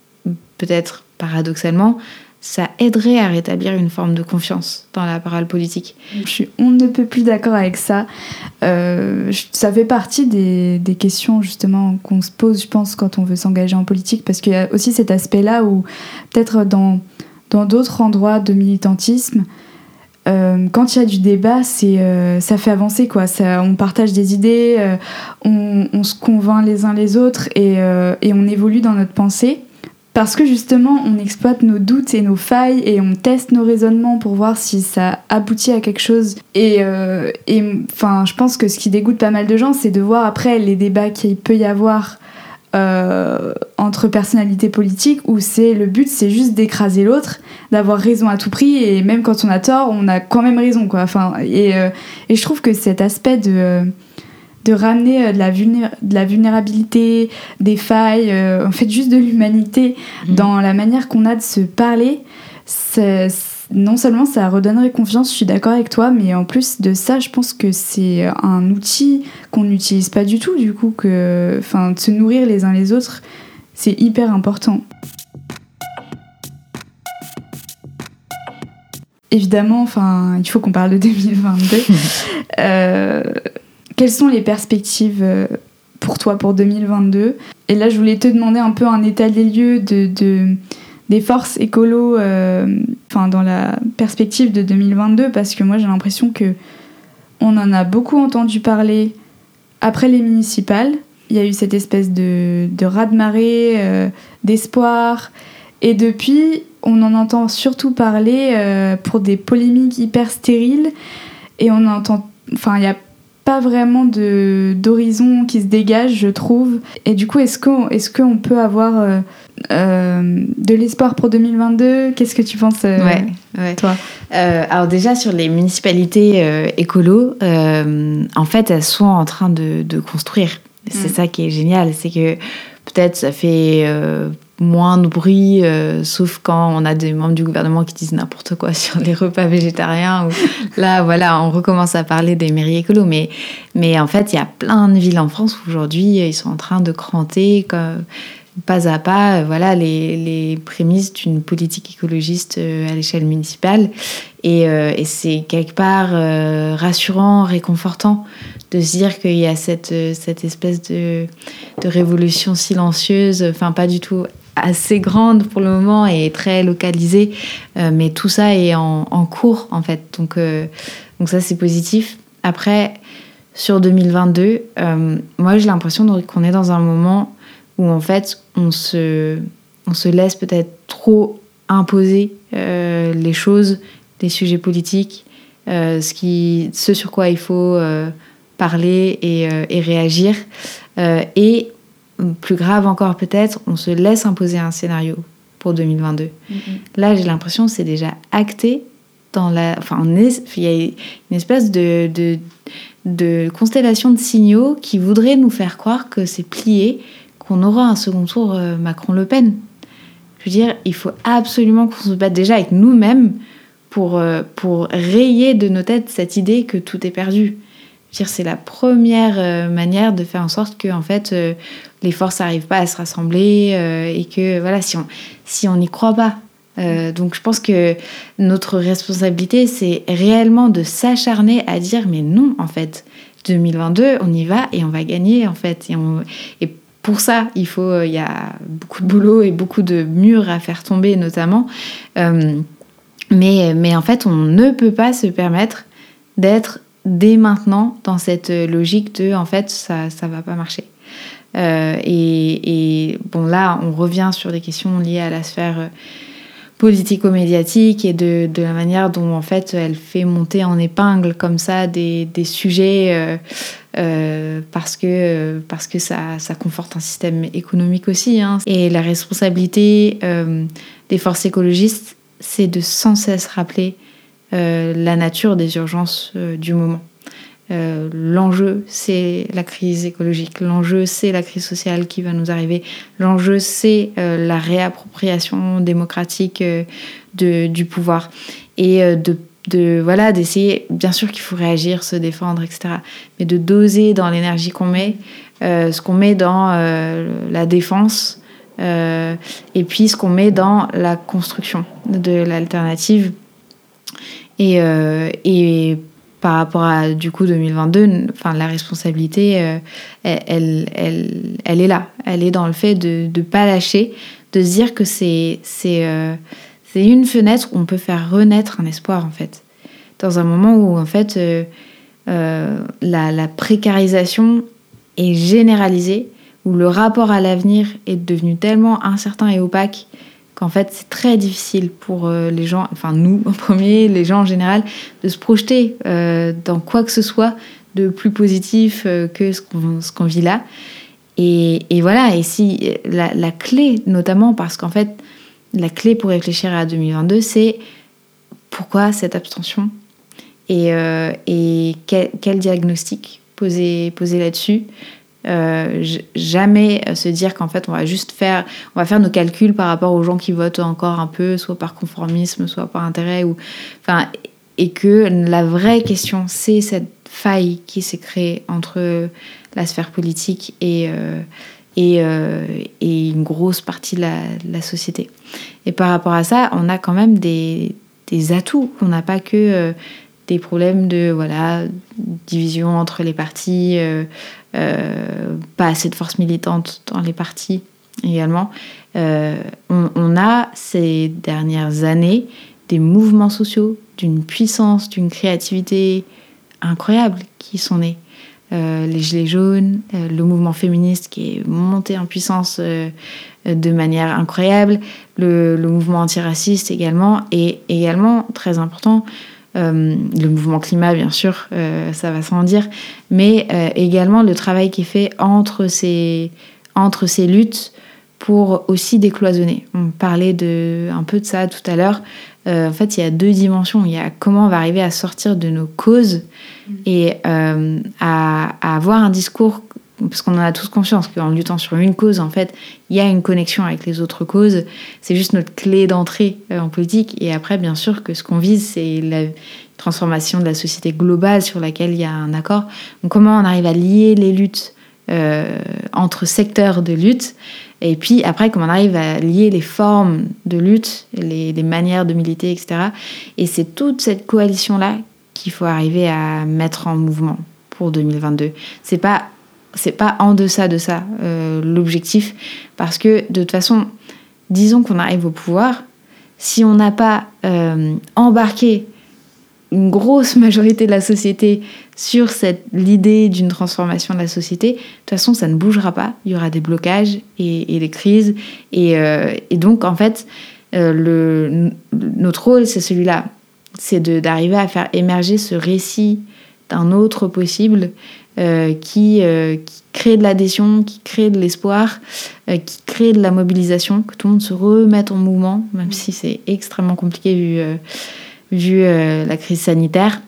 peut-être paradoxalement, ça aiderait à rétablir une forme de confiance dans la parole politique. Je suis on ne peut plus d'accord avec ça. Euh, ça fait partie des, des questions justement qu'on se pose, je pense, quand on veut s'engager en politique, parce qu'il y a aussi cet aspect-là où peut-être dans dans d'autres endroits de militantisme, euh, quand il y a du débat, c'est euh, ça fait avancer quoi. Ça, on partage des idées, on, on, se convainc les uns les autres et, et on évolue dans notre pensée parce que justement on exploite nos doutes et nos failles et on teste nos raisonnements pour voir si ça aboutit à quelque chose. Et, euh, enfin, je pense que ce qui dégoûte pas mal de gens, c'est de voir après les débats qu'il peut y avoir euh, entre personnalités politiques où c'est le but c'est juste d'écraser l'autre, d'avoir raison à tout prix et même quand on a tort, on a quand même raison quoi. Enfin, et, euh, et je trouve que cet aspect de de ramener euh, de la, de la vulnérabilité, des failles, en fait juste de l'humanité mhm. dans la manière qu'on a de se parler. Non seulement ça redonnerait confiance, je suis d'accord avec toi, mais en plus de ça, je pense que c'est un outil qu'on n'utilise pas du tout, du coup, que, enfin, de se nourrir les uns les autres, c'est hyper important. Évidemment, enfin, il faut qu'on parle de <laughs> 2022. euh, quelles sont les perspectives euh, pour toi pour 2022 Et là, je voulais te demander un peu un état des lieux de, des forces écolo euh, enfin, dans la perspective de 2022, parce que moi, j'ai l'impression que on en a beaucoup entendu parler après les municipales. Il y a eu cette espèce de, de raz-de-marée, euh, d'espoir. Et depuis, on en entend surtout parler pour des polémiques hyper stériles. Et on entend. Enfin, il y a pas vraiment de d'horizon qui se dégage, je trouve. Et du coup, est-ce qu'on est qu'on peut avoir euh, euh, de l'espoir pour 2022 Qu'est-ce que tu penses, euh, ouais, toi? Alors déjà, sur les municipalités écolo, en fait, elles sont en train de, de construire. C'est mm. ça qui est génial, c'est que peut-être ça fait moins de bruit, euh, sauf quand on a des membres du gouvernement qui disent n'importe quoi <laughs> sur les repas végétariens. Ou... <laughs> Là, voilà, on recommence à parler des mairies écolo. Mais, mais en fait, il y a plein de villes en France où aujourd'hui, ils sont en train de cranter comme, pas à pas voilà, les, les prémices d'une politique écologiste euh, à l'échelle municipale. Et, euh, et c'est quelque part rassurant, réconfortant de se dire qu'il y a cette, cette espèce de, de révolution silencieuse, enfin pas du tout assez grande pour le moment et très localisée, euh, mais tout ça est en, cours en fait. Donc, euh, donc ça c'est positif. Après, sur 2022, euh, moi j'ai l'impression qu'on est dans un moment où en fait on se, on se laisse peut-être trop imposer les choses, les sujets politiques, ce, sur quoi il faut parler et, et réagir. et plus grave encore peut-être, on se laisse imposer un scénario pour 2022. Mm-hmm. Là, j'ai l'impression que c'est déjà acté dans la... Enfin, il y a une espèce de, de, de, constellation de signaux qui voudrait nous faire croire que c'est plié, qu'on aura un second tour euh, Macron-Le Pen. Je veux dire, il faut absolument qu'on se batte déjà avec nous-mêmes pour, euh, pour rayer de nos têtes cette idée que tout est perdu c'est la première euh, manière de faire en sorte que en fait euh, les forces n'arrivent pas à se rassembler euh, et que voilà si on si n'y croit pas donc je pense que notre responsabilité, c'est réellement de s'acharner à dire mais non, en fait, 2022, on y va et on va gagner, en fait. Et, et pour ça, il faut, il y a beaucoup de boulot et beaucoup de murs à faire tomber, notamment. mais, mais en fait, on ne peut pas se permettre d'être dès maintenant dans cette logique de en fait ça ça va pas marcher euh, et, bon là on revient sur des questions liées à la sphère euh, politico-médiatique et de, de, la manière dont en fait elle fait monter en épingle comme ça des, des sujets euh, parce que, parce que ça, ça, conforte un système économique aussi. Hein. Et la responsabilité des forces écologistes, c'est de sans cesse rappeler la nature des urgences euh, du moment. Euh, l'enjeu, c'est la crise écologique. L'enjeu, c'est la crise sociale qui va nous arriver. L'enjeu, c'est la réappropriation démocratique du pouvoir. Et de voilà, d'essayer, bien sûr qu'il faut réagir, se défendre, etc. Mais de doser dans l'énergie qu'on met, ce qu'on met dans la défense, et puis ce qu'on met dans la construction de l'alternative et, euh, et par rapport à du coup 2022, enfin la responsabilité, euh, elle, elle, elle, est là. Elle est dans le fait de ne pas lâcher, de se dire que c'est euh, une fenêtre où on peut faire renaître un espoir en fait. Dans un moment où en fait la, la, précarisation est généralisée, où le rapport à l'avenir est devenu tellement incertain et opaque qu'en fait c'est très difficile pour euh, les gens, enfin nous <laughs> en premier, les gens en général, de se projeter euh, dans quoi que ce soit de plus positif euh, que ce qu'on vit là. Et, voilà, et si la, clé, notamment parce qu'en fait, la clé pour réfléchir à 2022, c'est pourquoi cette abstention et, quel, diagnostic poser, poser là-dessus euh, jamais se dire qu'en fait on va juste faire, on va faire nos calculs par rapport aux gens qui votent encore un peu, soit par conformisme, soit par intérêt, ou enfin, et que la vraie question c'est cette faille qui s'est créée entre la sphère politique et euh, euh, et, une grosse partie de la, société. Et par rapport à ça, on a quand même des, des atouts. On n'a pas que des problèmes de voilà division entre les partis, euh, euh, pas assez de force militante dans les partis également. Euh, on, a ces dernières années des mouvements sociaux d'une puissance, d'une créativité incroyable qui sont nés. les Gilets jaunes, le mouvement féministe qui est monté en puissance de manière incroyable, le, le mouvement antiraciste également, et également, très important, euh, le mouvement climat, bien sûr, euh, ça va sans dire, mais euh, également le travail qui est fait entre ces, entre ces luttes pour aussi décloisonner. On parlait de, un peu de ça tout à l'heure. en fait, il y a deux dimensions. Il y a comment on va arriver à sortir de nos causes mmh. et à, à, avoir un discours parce qu'on en a tous conscience qu'en luttant sur une cause, en fait, il y a une connexion avec les autres causes. C'est juste notre clé d'entrée euh, en politique. Et après, bien sûr, que ce qu'on vise, c'est la transformation de la société globale sur laquelle il y a un accord. Donc, comment on arrive à lier les luttes euh, entre secteurs de lutte? Et puis après, comment on arrive à lier les formes de lutte, les, les manières de militer, etc. Et c'est toute cette coalition-là qu'il faut arriver à mettre en mouvement pour 2022. C'est pas c'est pas en deçà de ça euh, l'objectif, parce que de toute façon, disons qu'on arrive au pouvoir, si on n'a pas euh, embarqué une grosse <laughs> majorité de la société sur cette l'idée d'une transformation de la société, de toute façon, ça ne bougera pas. Il y aura des blocages et, des crises. Et, euh, et, donc, en fait, notre rôle, c'est celui-là. C'est d'arriver à faire émerger ce récit d'un autre possible euh, qui, euh, qui, crée de l'adhésion, qui crée de l'espoir, euh, qui crée de la mobilisation, que tout le monde se remette en mouvement, même si c'est extrêmement compliqué vu, la crise sanitaire.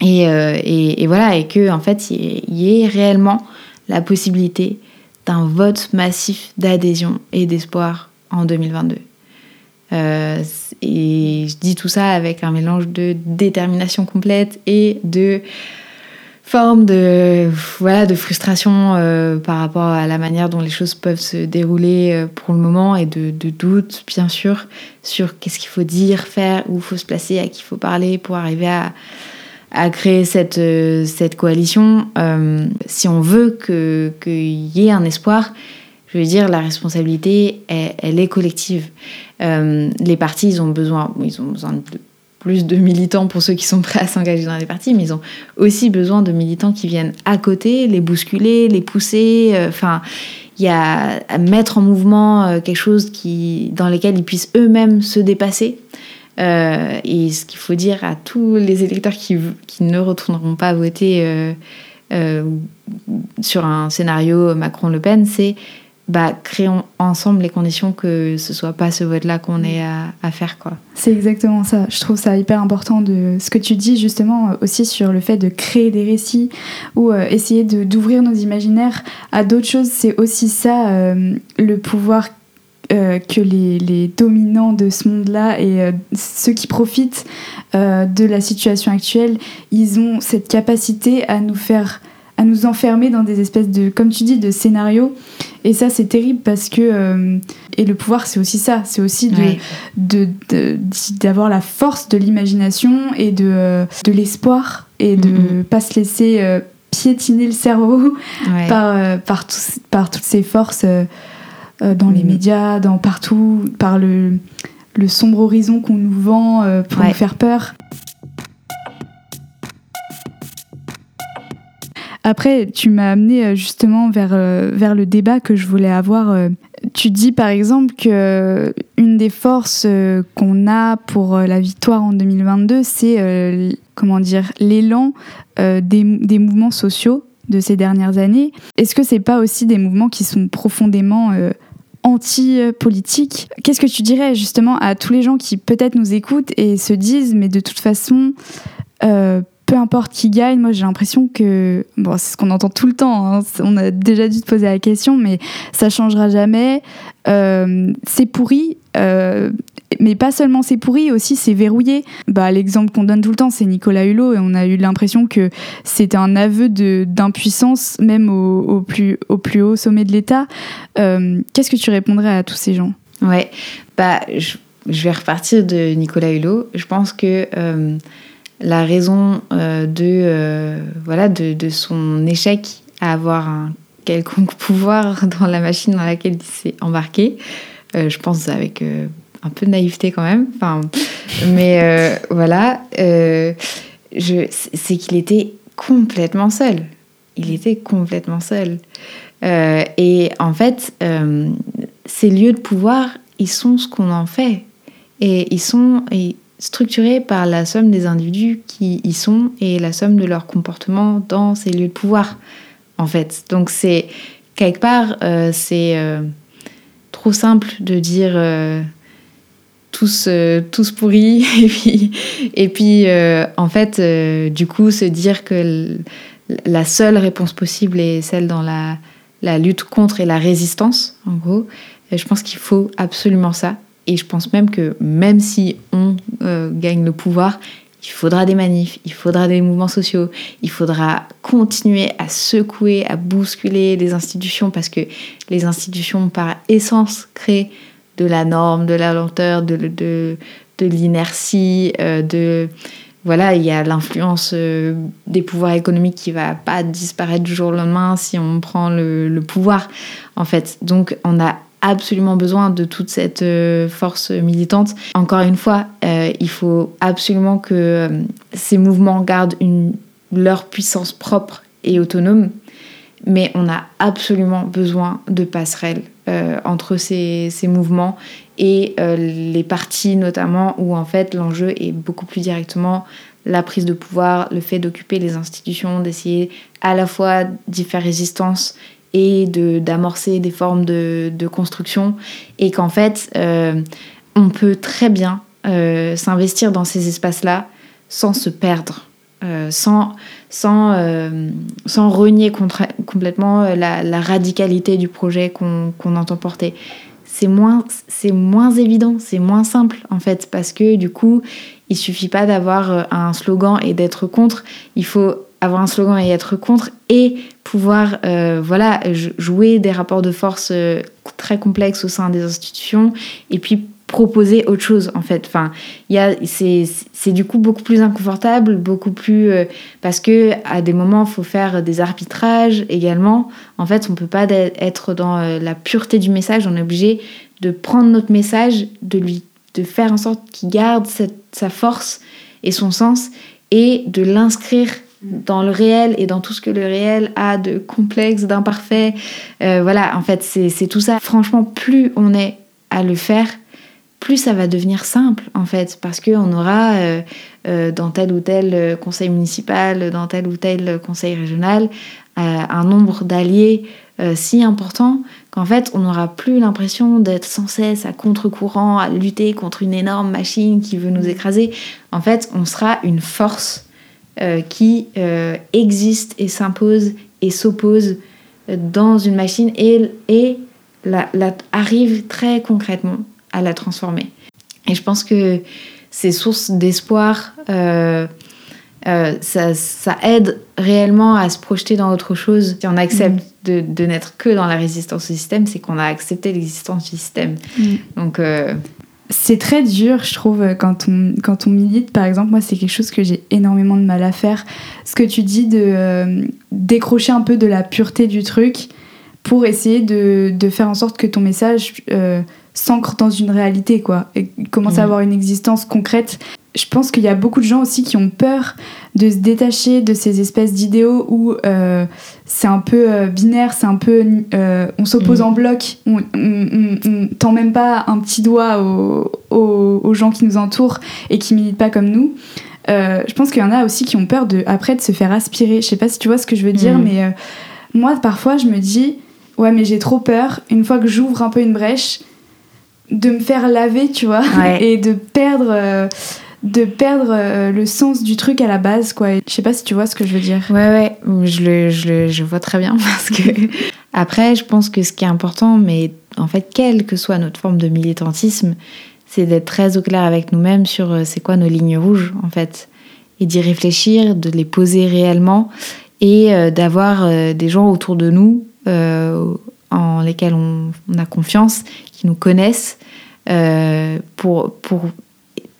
Et, voilà, et que en fait, il y, ait réellement la possibilité d'un vote massif d'adhésion et d'espoir en 2022. et je dis tout ça avec un mélange de détermination complète et de forme de, voilà, de frustration euh, par rapport à la manière dont les choses peuvent se dérouler euh, pour le moment et de, de doute, bien sûr, sur qu'est-ce qu'il faut dire, faire, où il faut se placer, à qui il faut parler pour arriver à, à créer cette, euh, cette coalition. si on veut qu'il y ait un espoir, je veux dire, la responsabilité, elle, est collective. les partis, ils ont besoin, ils ont besoin de plus de militants pour ceux qui sont prêts à s'engager dans les partis, mais ils ont aussi besoin de militants qui viennent à côté, les bousculer, les pousser. Euh, enfin, il y a à mettre en mouvement euh, quelque chose dans lequel ils puissent eux-mêmes se dépasser. Euh, et ce qu'il faut dire à tous les électeurs qui, qui ne retourneront pas voter sur un scénario Macron-Le Pen, c'est bah, créons ensemble les conditions que ce soit pas ce vote-là qu'on ait à, faire. quoi. C'est exactement ça. Je trouve ça hyper important de ce que tu dis justement euh, aussi sur le fait de créer des récits ou euh, essayer d'ouvrir nos imaginaires à d'autres choses. C'est aussi ça, euh, le pouvoir que les, les, dominants de ce monde-là et ceux qui profitent de la situation actuelle, ils ont cette capacité à nous faire à nous enfermer dans des espèces de, comme tu dis, de scénarios. Et ça, c'est terrible parce que. Euh, et le pouvoir, c'est aussi ça. C'est aussi de, d'avoir la force de l'imagination et de, euh, de l'espoir et de ne pas se laisser euh, piétiner le cerveau <laughs> par, par, par toutes ces forces dans les médias, dans partout, par le, le sombre horizon qu'on nous vend pour nous faire peur. Après, tu m'as amené euh, justement vers, euh, vers le débat que je voulais avoir. Euh. Tu dis par exemple que une des forces qu'on a pour la victoire en 2022, c'est comment dire l'élan des, mouvements sociaux de ces dernières années. Est-ce que c'est pas aussi des mouvements qui sont profondément anti-politiques? Qu'est-ce que tu dirais justement à tous les gens qui peut-être nous écoutent et se disent mais de toute façon peu importe qui gagne, moi j'ai l'impression que, bon, c'est ce qu'on entend tout le temps, hein, on a déjà dû te poser la question, mais ça changera jamais. Euh, c'est pourri, euh, mais pas seulement c'est pourri, aussi c'est verrouillé. Bah, L'exemple qu'on donne tout le temps, c'est Nicolas Hulot, et on a eu l'impression que c'était un aveu d'impuissance, même au, plus, au plus haut sommet de l'État. Euh, qu'est-ce que tu répondrais à tous ces gens? Ouais, bah, je, je, vais repartir de Nicolas Hulot. Je pense que la raison euh, de, euh, voilà, de, de, son échec à avoir un quelconque <laughs> pouvoir dans la machine dans laquelle il s'est embarqué. Euh, je pense avec un peu de naïveté quand même. Enfin, mais voilà, c'est qu'il était complètement seul. Il était complètement seul. et en fait, ces lieux de pouvoir, ils sont ce qu'on en fait. Et ils sont, structurés par la somme des individus qui y sont et la somme de leur comportement dans ces lieux de pouvoir, en fait. Donc c'est quelque part, euh, c'est euh, trop simple de dire euh, tous, tous pourris <laughs> et puis, et puis en fait, du coup, se dire que la seule réponse possible est celle dans la lutte contre et la résistance, en gros. je pense qu'il faut absolument ça. Et je pense même que même si on euh, gagne le pouvoir, il faudra des manifs, il faudra des mouvements sociaux, il faudra continuer à secouer, à bousculer les institutions parce que les institutions, par essence, créent de la norme, de la lenteur, de, l'inertie, euh, de voilà, il y a l'influence euh, des pouvoirs économiques qui va pas disparaître du jour au lendemain si on prend le, le pouvoir, en fait. Donc, on a absolument besoin de toute cette euh, force militante. Encore une fois, euh, il faut absolument que euh, ces mouvements gardent leur puissance propre et autonome, mais on a absolument besoin de passerelles entre ces, ces, mouvements et les partis notamment, où en fait l'enjeu est beaucoup plus directement la prise de pouvoir, le fait d'occuper les institutions, d'essayer à la fois d'y faire résistance et d'amorcer des formes de, de, construction et qu'en fait euh, on peut très bien euh, s'investir dans ces espaces-là sans se perdre, euh, sans, sans, sans renier complètement la, radicalité du projet qu'on entend porter. C'est moins, moins évident, c'est moins simple en fait, parce que du coup, il suffit pas d'avoir un slogan et d'être contre, il faut avoir un slogan et être contre et pouvoir euh, voilà jouer des rapports de force euh, très complexes au sein des institutions et puis proposer autre chose en fait. Enfin c'est du coup beaucoup plus inconfortable beaucoup plus euh, parce que à des moments faut faire des arbitrages également. En fait on peut pas être dans la pureté du message. On est obligé de prendre notre message de lui de faire en sorte qu'il garde sa force et son sens et de l'inscrire dans le réel et dans tout ce que le réel a de complexe, d'imparfait. Euh, voilà, en fait, c'est tout ça. Franchement, plus on est à le faire, plus ça va devenir simple, en fait, parce qu'on aura euh, euh, dans tel ou tel conseil municipal, dans tel ou tel conseil régional, un nombre d'alliés si important qu'en fait, on n'aura plus l'impression d'être sans cesse à contre-courant, à lutter contre une énorme machine qui veut nous écraser. En fait, on sera une force euh, qui euh, existe et s'impose et s'oppose dans une machine et, et la, arrive très concrètement à la transformer. Et je pense que ces sources d'espoir, euh, ça, ça, aide réellement à se projeter dans autre chose. Si on accepte mm. de, de n'être que dans la résistance au système, c'est qu'on a accepté l'existence du système. Mm. Donc c'est très dur, je trouve, quand on, quand on milite. Par exemple, moi, c'est quelque chose que j'ai énormément de mal à faire. Ce que tu dis de euh, décrocher un peu de la pureté du truc pour essayer de, de faire en sorte que ton message euh, s'ancre dans une réalité, quoi, et commence à avoir une existence concrète je pense qu'il y a beaucoup de gens aussi qui ont peur de se détacher de ces espèces d'idéaux où euh, c'est un peu euh, binaire, c'est un peu. Euh, on s'oppose mm. en bloc, on, on, tend même pas un petit doigt aux, aux, gens qui nous entourent et qui militent pas comme nous. je pense qu'il y en a aussi qui ont peur de, après de se faire aspirer. Je sais pas si tu vois ce que je veux dire, mm. mais moi parfois je me dis, ouais, mais j'ai trop peur, une fois que j'ouvre un peu une brèche, de me faire laver, tu vois, <laughs> et de perdre de perdre euh, le sens du truc à la base, quoi. Je sais pas si tu vois ce que je veux dire. Ouais, ouais, je le, je le je vois très bien <laughs> parce que <laughs> après, je pense que ce qui est important, mais en fait, quelle que soit notre forme de militantisme, c'est d'être très au clair avec nous-mêmes sur euh, c'est quoi nos lignes rouges, en fait, et d'y réfléchir, de les poser réellement et euh, d'avoir des gens autour de nous en lesquels on, a confiance, qui nous connaissent, pour, pour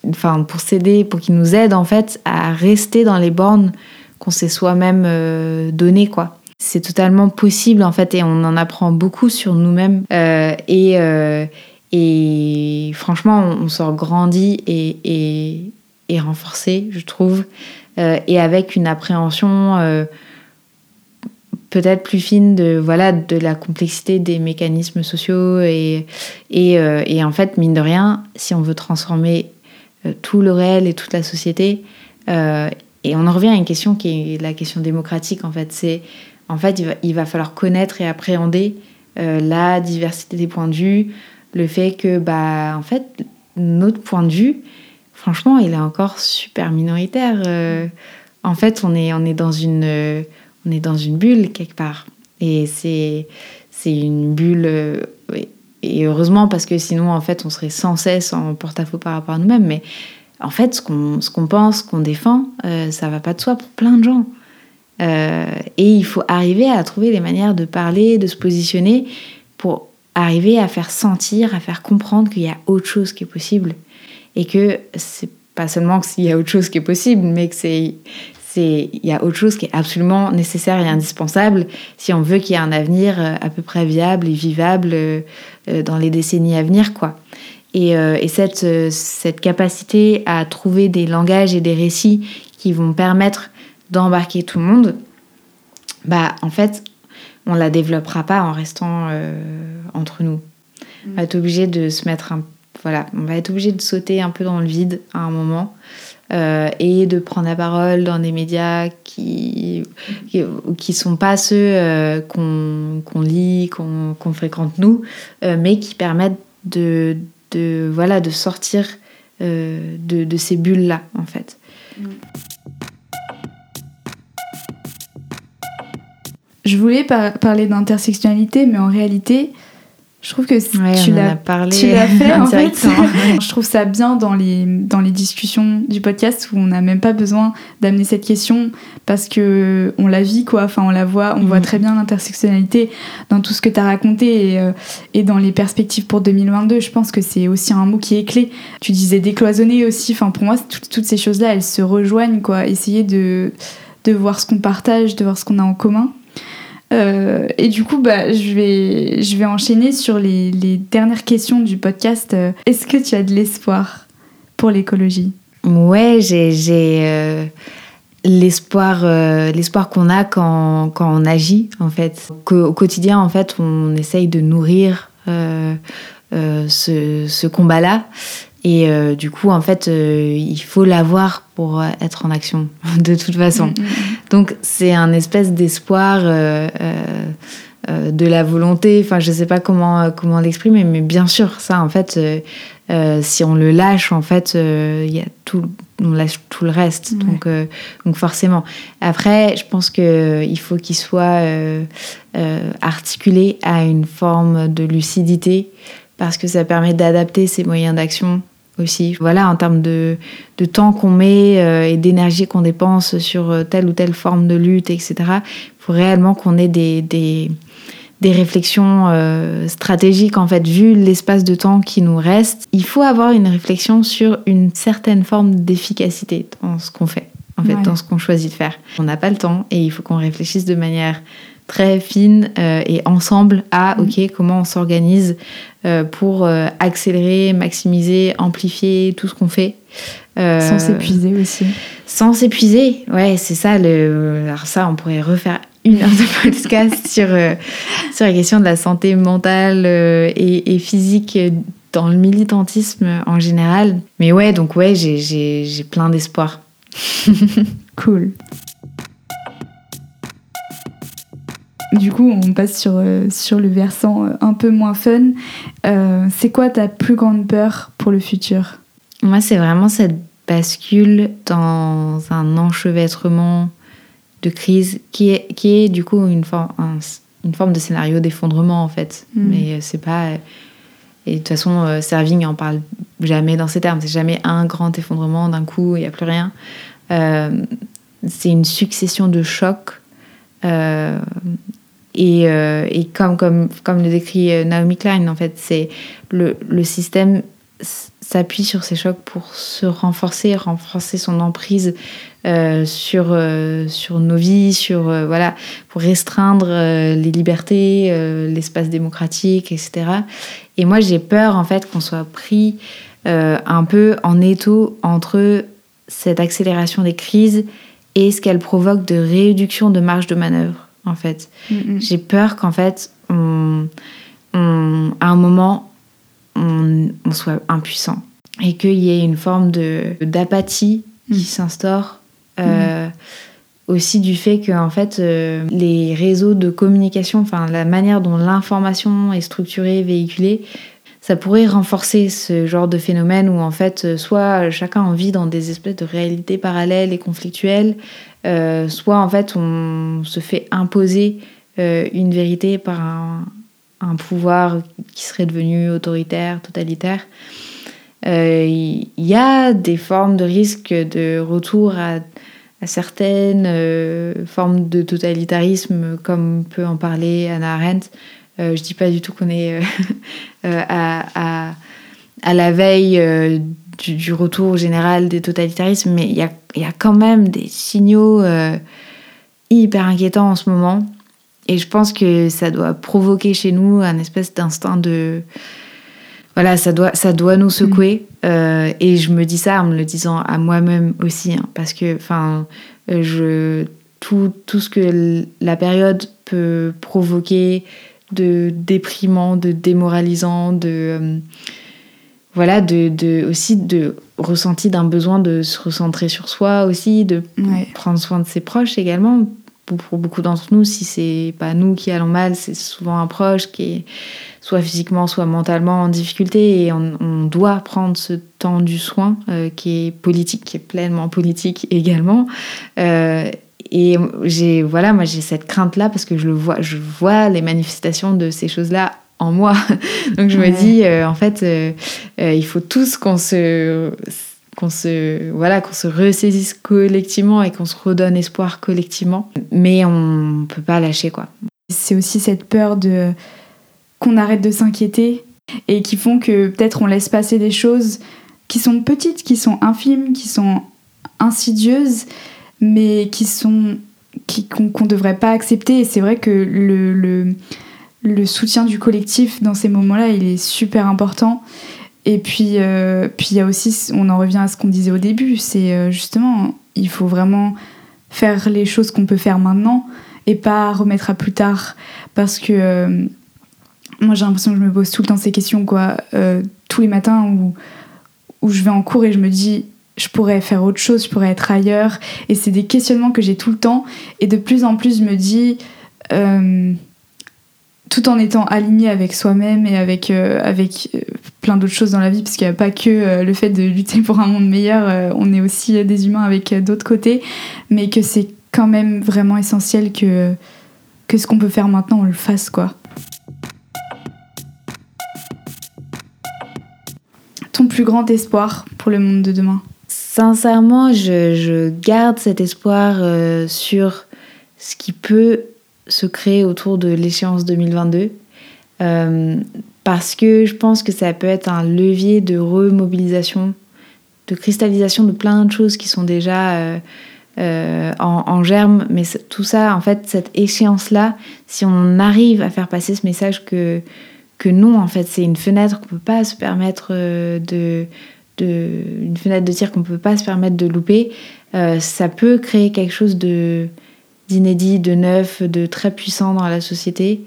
enfin, pour s'aider, pour qu'ils nous aident en fait à rester dans les bornes qu'on s'est soi-même euh, donné quoi. C'est totalement possible en fait et on en apprend beaucoup sur nous-mêmes euh, et, euh, et franchement on, sort grandi et, et, et, renforcé je trouve et avec une appréhension peut-être plus fine de voilà de la complexité des mécanismes sociaux et, et, et en fait mine de rien si on veut transformer tout le réel et toute la société. Euh, et on en revient à une question qui est la question démocratique, en fait. C'est, en fait, il va, falloir connaître et appréhender euh, la diversité des points de vue, le fait que, bah, en fait, notre point de vue, franchement, il est encore super minoritaire. en fait, on est, on est dans une, on est dans une bulle quelque part. Et c'est une bulle et heureusement, parce que sinon, en fait, on serait sans cesse en porte-à-faux par rapport à nous-mêmes. Mais en fait, ce qu'on ce qu'on pense, qu'on défend, euh, ça va pas de soi pour plein de gens. Euh, et il faut arriver à trouver des manières de parler, de se positionner pour arriver à faire sentir, à faire comprendre qu'il y a autre chose qui est possible. Et que c'est pas seulement qu'il y a autre chose qui est possible, mais que c'est il y a autre chose qui est absolument nécessaire et indispensable si on veut qu'il y ait un avenir euh, à peu près viable et vivable euh, euh, dans les décennies à venir, quoi. Et, et cette, cette capacité à trouver des langages et des récits qui vont permettre d'embarquer tout le monde, bah en fait, on la développera pas en restant entre nous. On va être obligé de se mettre un, voilà, on va être obligé de sauter un peu dans le vide à un moment. Euh, et de prendre la parole dans des médias qui qui, sont pas ceux euh, qu'on lit, qu'on fréquente nous, euh, mais qui permettent de, de, voilà, de sortir de, de, ces bulles-là, en fait. Je voulais parler d'intersectionnalité, mais en réalité, Je trouve que Ouais, tu l'as parlé tu l'as fait en <laughs> fait. <laughs> je trouve ça bien dans les, dans les discussions du podcast où on n'a même pas besoin d'amener cette question parce que on la vit quoi, enfin on la voit, on voit très bien l'intersectionnalité dans tout ce que tu as raconté et, euh, et dans les perspectives pour 2022. Je pense que c'est aussi un mot qui est clé. Tu disais décloisonner aussi, enfin pour moi tout- toutes ces choses-là elles se rejoignent quoi, essayer de, de voir ce qu'on partage, de voir ce qu'on a en commun. Euh, et du coup, bah, je, vais, je vais enchaîner sur les, dernières questions du podcast. Euh, Est-ce que tu as de l'espoir pour l'écologie? Ouais, j'ai euh, l'espoir euh, l'espoir qu'on a quand, quand on agit en fait. Qu'au- au quotidien en fait, on essaye de nourrir ce combat-là. Et euh, du coup, en fait, euh, il faut l'avoir pour être en action, <laughs> de toute façon. Mm, mm, Donc c'est un espèce d'espoir euh, de la volonté. Enfin, je sais pas comment comment l'exprimer, mais bien sûr, ça, en fait, si on le lâche, en fait, il y a tout, on lâche tout le reste. Ouais. Donc donc forcément. Après, je pense que il faut qu'il soit articulé à une forme de lucidité parce que ça permet d'adapter ses moyens d'action aussi. Voilà, en termes de, de temps qu'on met euh, et d'énergie qu'on dépense sur euh, telle ou telle forme de lutte, etc. Il faut réellement qu'on ait des, des, des réflexions euh, stratégiques, en fait, vu l'espace de temps qui nous reste. Il faut avoir une réflexion sur une certaine forme d'efficacité dans ce qu'on fait, en fait, Ouais. dans ce qu'on choisit de faire. On n'a pas le temps et il faut qu'on réfléchisse de manière très fine euh, et ensemble à Mhm. ok comment on s'organise euh, pour euh, accélérer, maximiser, amplifier tout ce qu'on fait. Sans s'épuiser aussi. sans s'épuiser, ouais, c'est ça. Le... Alors ça, on pourrait refaire une heure de <laughs> podcast sur, sur la question de la santé mentale et, et physique dans le militantisme en général. Mais ouais, donc ouais, j'ai plein d'espoir. <laughs> Cool. Du coup, on passe sur, euh, sur le versant euh, un peu moins fun. Euh, c'est quoi ta plus grande peur pour le futur? Moi, c'est vraiment cette bascule dans un enchevêtrement de crise qui est, qui est du coup une, forme un- une forme de scénario d'effondrement en fait. Mm. Mais c'est pas. Et de toute façon, Serving en parle jamais dans ces termes. C'est jamais un grand effondrement d'un coup, il n'y a plus rien. Euh, c'est une succession de chocs. Euh, et, euh, et comme, comme, comme le décrit euh, Naomi Klein, en fait, c'est le, le système s'appuie sur ces chocs pour se renforcer, renforcer son emprise sur, sur nos vies, sur, voilà, pour restreindre les libertés, l'espace démocratique, etc. Et moi, j'ai peur, en fait, qu'on soit pris un peu en étau entre cette accélération des crises et ce qu'elle provoque de réduction de marge de manœuvre, en fait. J'ai peur qu'en fait, on, on- à un moment, on, on soit impuissant et qu'il y ait une forme de d'apathie qui Mm. s'instaure. euh, Aussi du fait que en fait, euh, les réseaux de communication, enfin la manière dont l'information est structurée, véhiculée, ça pourrait renforcer ce genre de phénomène où en fait, euh, soit chacun en vit dans des espèces de réalités parallèles et conflictuelles, euh, soit en fait on se fait imposer euh, une vérité par un, pouvoir qui serait devenu autoritaire, totalitaire. Il y a des formes de risque de retour à, certaines formes de totalitarisme, comme peut en parler Anna Arendt. Je dis pas du tout qu'on est <laughs> à, à, à la veille euh, du, du retour général des totalitarismes, mais il y a, y a quand même des signaux euh, hyper inquiétants en ce moment. Et je pense que ça doit provoquer chez nous un espèce d'instinct de... Voilà, ça doit, ça doit nous secouer. Euh, et je me dis ça en me le disant à moi-même aussi, hein, parce que, enfin, euh, je tout, tout ce que la période peut provoquer de déprimant, de démoralisant, de euh, voilà, de, de aussi de ressenti d'un besoin de se recentrer sur soi aussi, de Ouais. prendre soin de ses proches également. Pour, pour beaucoup d'entre nous, si c'est pas nous qui allons mal, c'est souvent un proche qui est soit physiquement, soit mentalement en difficulté et on, on doit prendre ce temps du soin euh, qui est politique, qui est pleinement politique également. Euh, et j'ai voilà, moi j'ai cette crainte là parce que je le vois, je vois les manifestations de ces choses là en moi. <laughs> Donc je me dis, en fait, il faut tous qu'on se qu'on se voilà qu'on se ressaisisse collectivement et qu'on se redonne espoir collectivement. Mais on peut pas lâcher quoi. C'est aussi cette peur de qu'on arrête de s'inquiéter et qui font que peut-être on laisse passer des choses qui sont petites qui sont infimes qui sont insidieuses mais qui sont qu'on ne devrait pas accepter et c'est vrai que le, le, le soutien du collectif dans ces moments-là il est super important et puis, euh, puis il y a aussi, on en revient à ce qu'on disait au début, c'est euh, justement, il faut vraiment faire les choses qu'on peut faire maintenant et pas remettre à plus tard. Parce que euh, moi, j'ai l'impression que je me pose tout le temps ces questions, quoi. tous les matins où, où je vais en cours et je me dis, je pourrais faire autre chose, je pourrais être ailleurs. Et c'est des questionnements que j'ai tout le temps. Et de plus en plus, je me dis tout en étant aligné avec soi-même et avec, euh, avec euh, plein d'autres choses dans la vie, parce qu'il n'y a pas que euh, le fait de lutter pour un monde meilleur, on est aussi des humains avec d'autres côtés, mais que c'est quand même vraiment essentiel que, que ce qu'on peut faire maintenant, on le fasse, quoi. Ton plus grand espoir pour le monde de demain? Sincèrement, je, garde cet espoir sur ce qui peut se créer autour de l'échéance 2022. Euh, parce que je pense que ça peut être un levier de remobilisation, de cristallisation de plein de choses qui sont déjà euh, euh, en, germe. Mais tout ça, en fait, cette échéance-là, si on arrive à faire passer ce message que, que non, en fait, c'est une fenêtre qu'on peut pas se permettre de, une fenêtre de tir qu'on peut pas se permettre de louper, ça peut créer quelque chose de d'inédit, de neuf, de très puissant dans la société.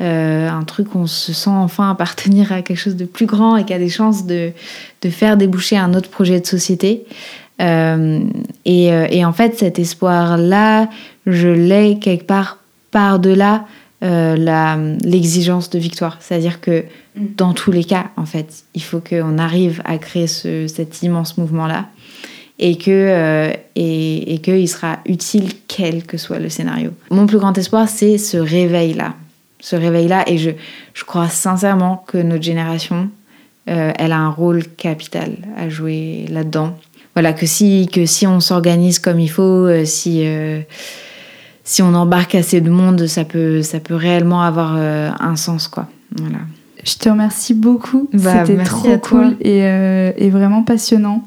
Euh, un truc où on se sent enfin appartenir à quelque chose de plus grand et qui a des chances de, faire déboucher un autre projet de société. Euh, et, euh, et, en fait, cet espoir-là, je l'ai quelque part par-delà l'exigence de victoire. C'est-à-dire que mm. dans tous les cas, en fait, il faut qu'on arrive à créer ce, cet immense mouvement-là et que euh, et, et qu'il sera utile quel que soit le scénario. Mon plus grand espoir, c'est ce réveil-là. Ce réveil-là, et je, je crois sincèrement que notre génération, euh, elle a un rôle capital à jouer là-dedans. Voilà, que si, que si on s'organise comme il faut, euh, si, on embarque assez de monde, ça peut, ça peut réellement avoir un sens, quoi. Voilà. Je te remercie beaucoup. Bah, C'était trop cool et, et, vraiment passionnant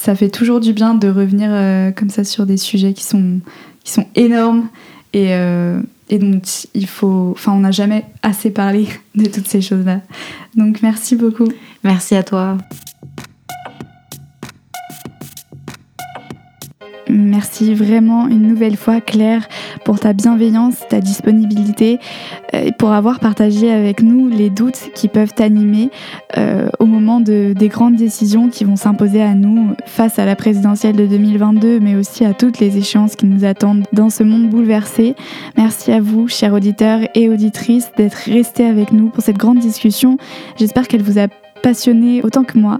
ça fait toujours du bien de revenir euh, comme ça sur des sujets qui sont, qui sont énormes. Et, euh, et donc, il faut. Enfin, on n'a jamais assez parlé <laughs> de toutes ces choses-là. Donc, merci beaucoup. Merci à toi. Merci vraiment une nouvelle fois Claire pour ta bienveillance, ta disponibilité euh, et pour avoir partagé avec nous les doutes qui peuvent t'animer euh, au moment de, des grandes décisions qui vont s'imposer à nous face à la présidentielle de 2022 mais aussi à toutes les échéances qui nous attendent dans ce monde bouleversé. Merci à vous, chers auditeurs et auditrices, d'être restés avec nous pour cette grande discussion. J'espère qu'elle vous a passionné autant que moi.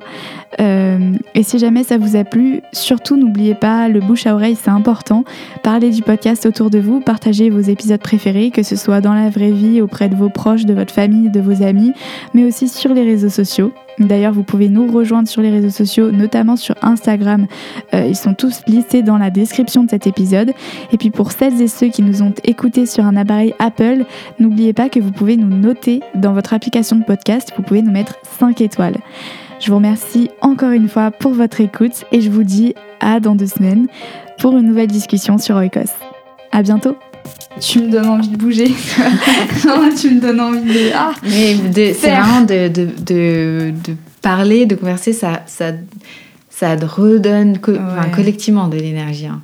Euh, et si jamais ça vous a plu, surtout n'oubliez pas, le bouche à oreille c'est important. Parlez du podcast autour de vous, partagez vos épisodes préférés, que ce soit dans la vraie vie, auprès de vos proches, de votre famille, de vos amis, mais aussi sur les réseaux sociaux. D'ailleurs, vous pouvez nous rejoindre sur les réseaux sociaux, notamment sur Instagram. Euh, ils sont tous listés dans la description de cet épisode. Et puis pour celles et ceux qui nous ont écoutés sur un appareil Apple, n'oubliez pas que vous pouvez nous noter dans votre application de podcast. Vous pouvez nous mettre 5 étoiles. Je vous remercie encore une fois pour votre écoute et je vous dis à dans deux semaines pour une nouvelle discussion sur Oikos. À bientôt! Tu me donnes envie de bouger. <laughs> tu me donnes envie de. Ah, Mais c'est vraiment de, de, de, de, parler, de converser, ça, ça, ça redonne collectivement de l'énergie. Hein.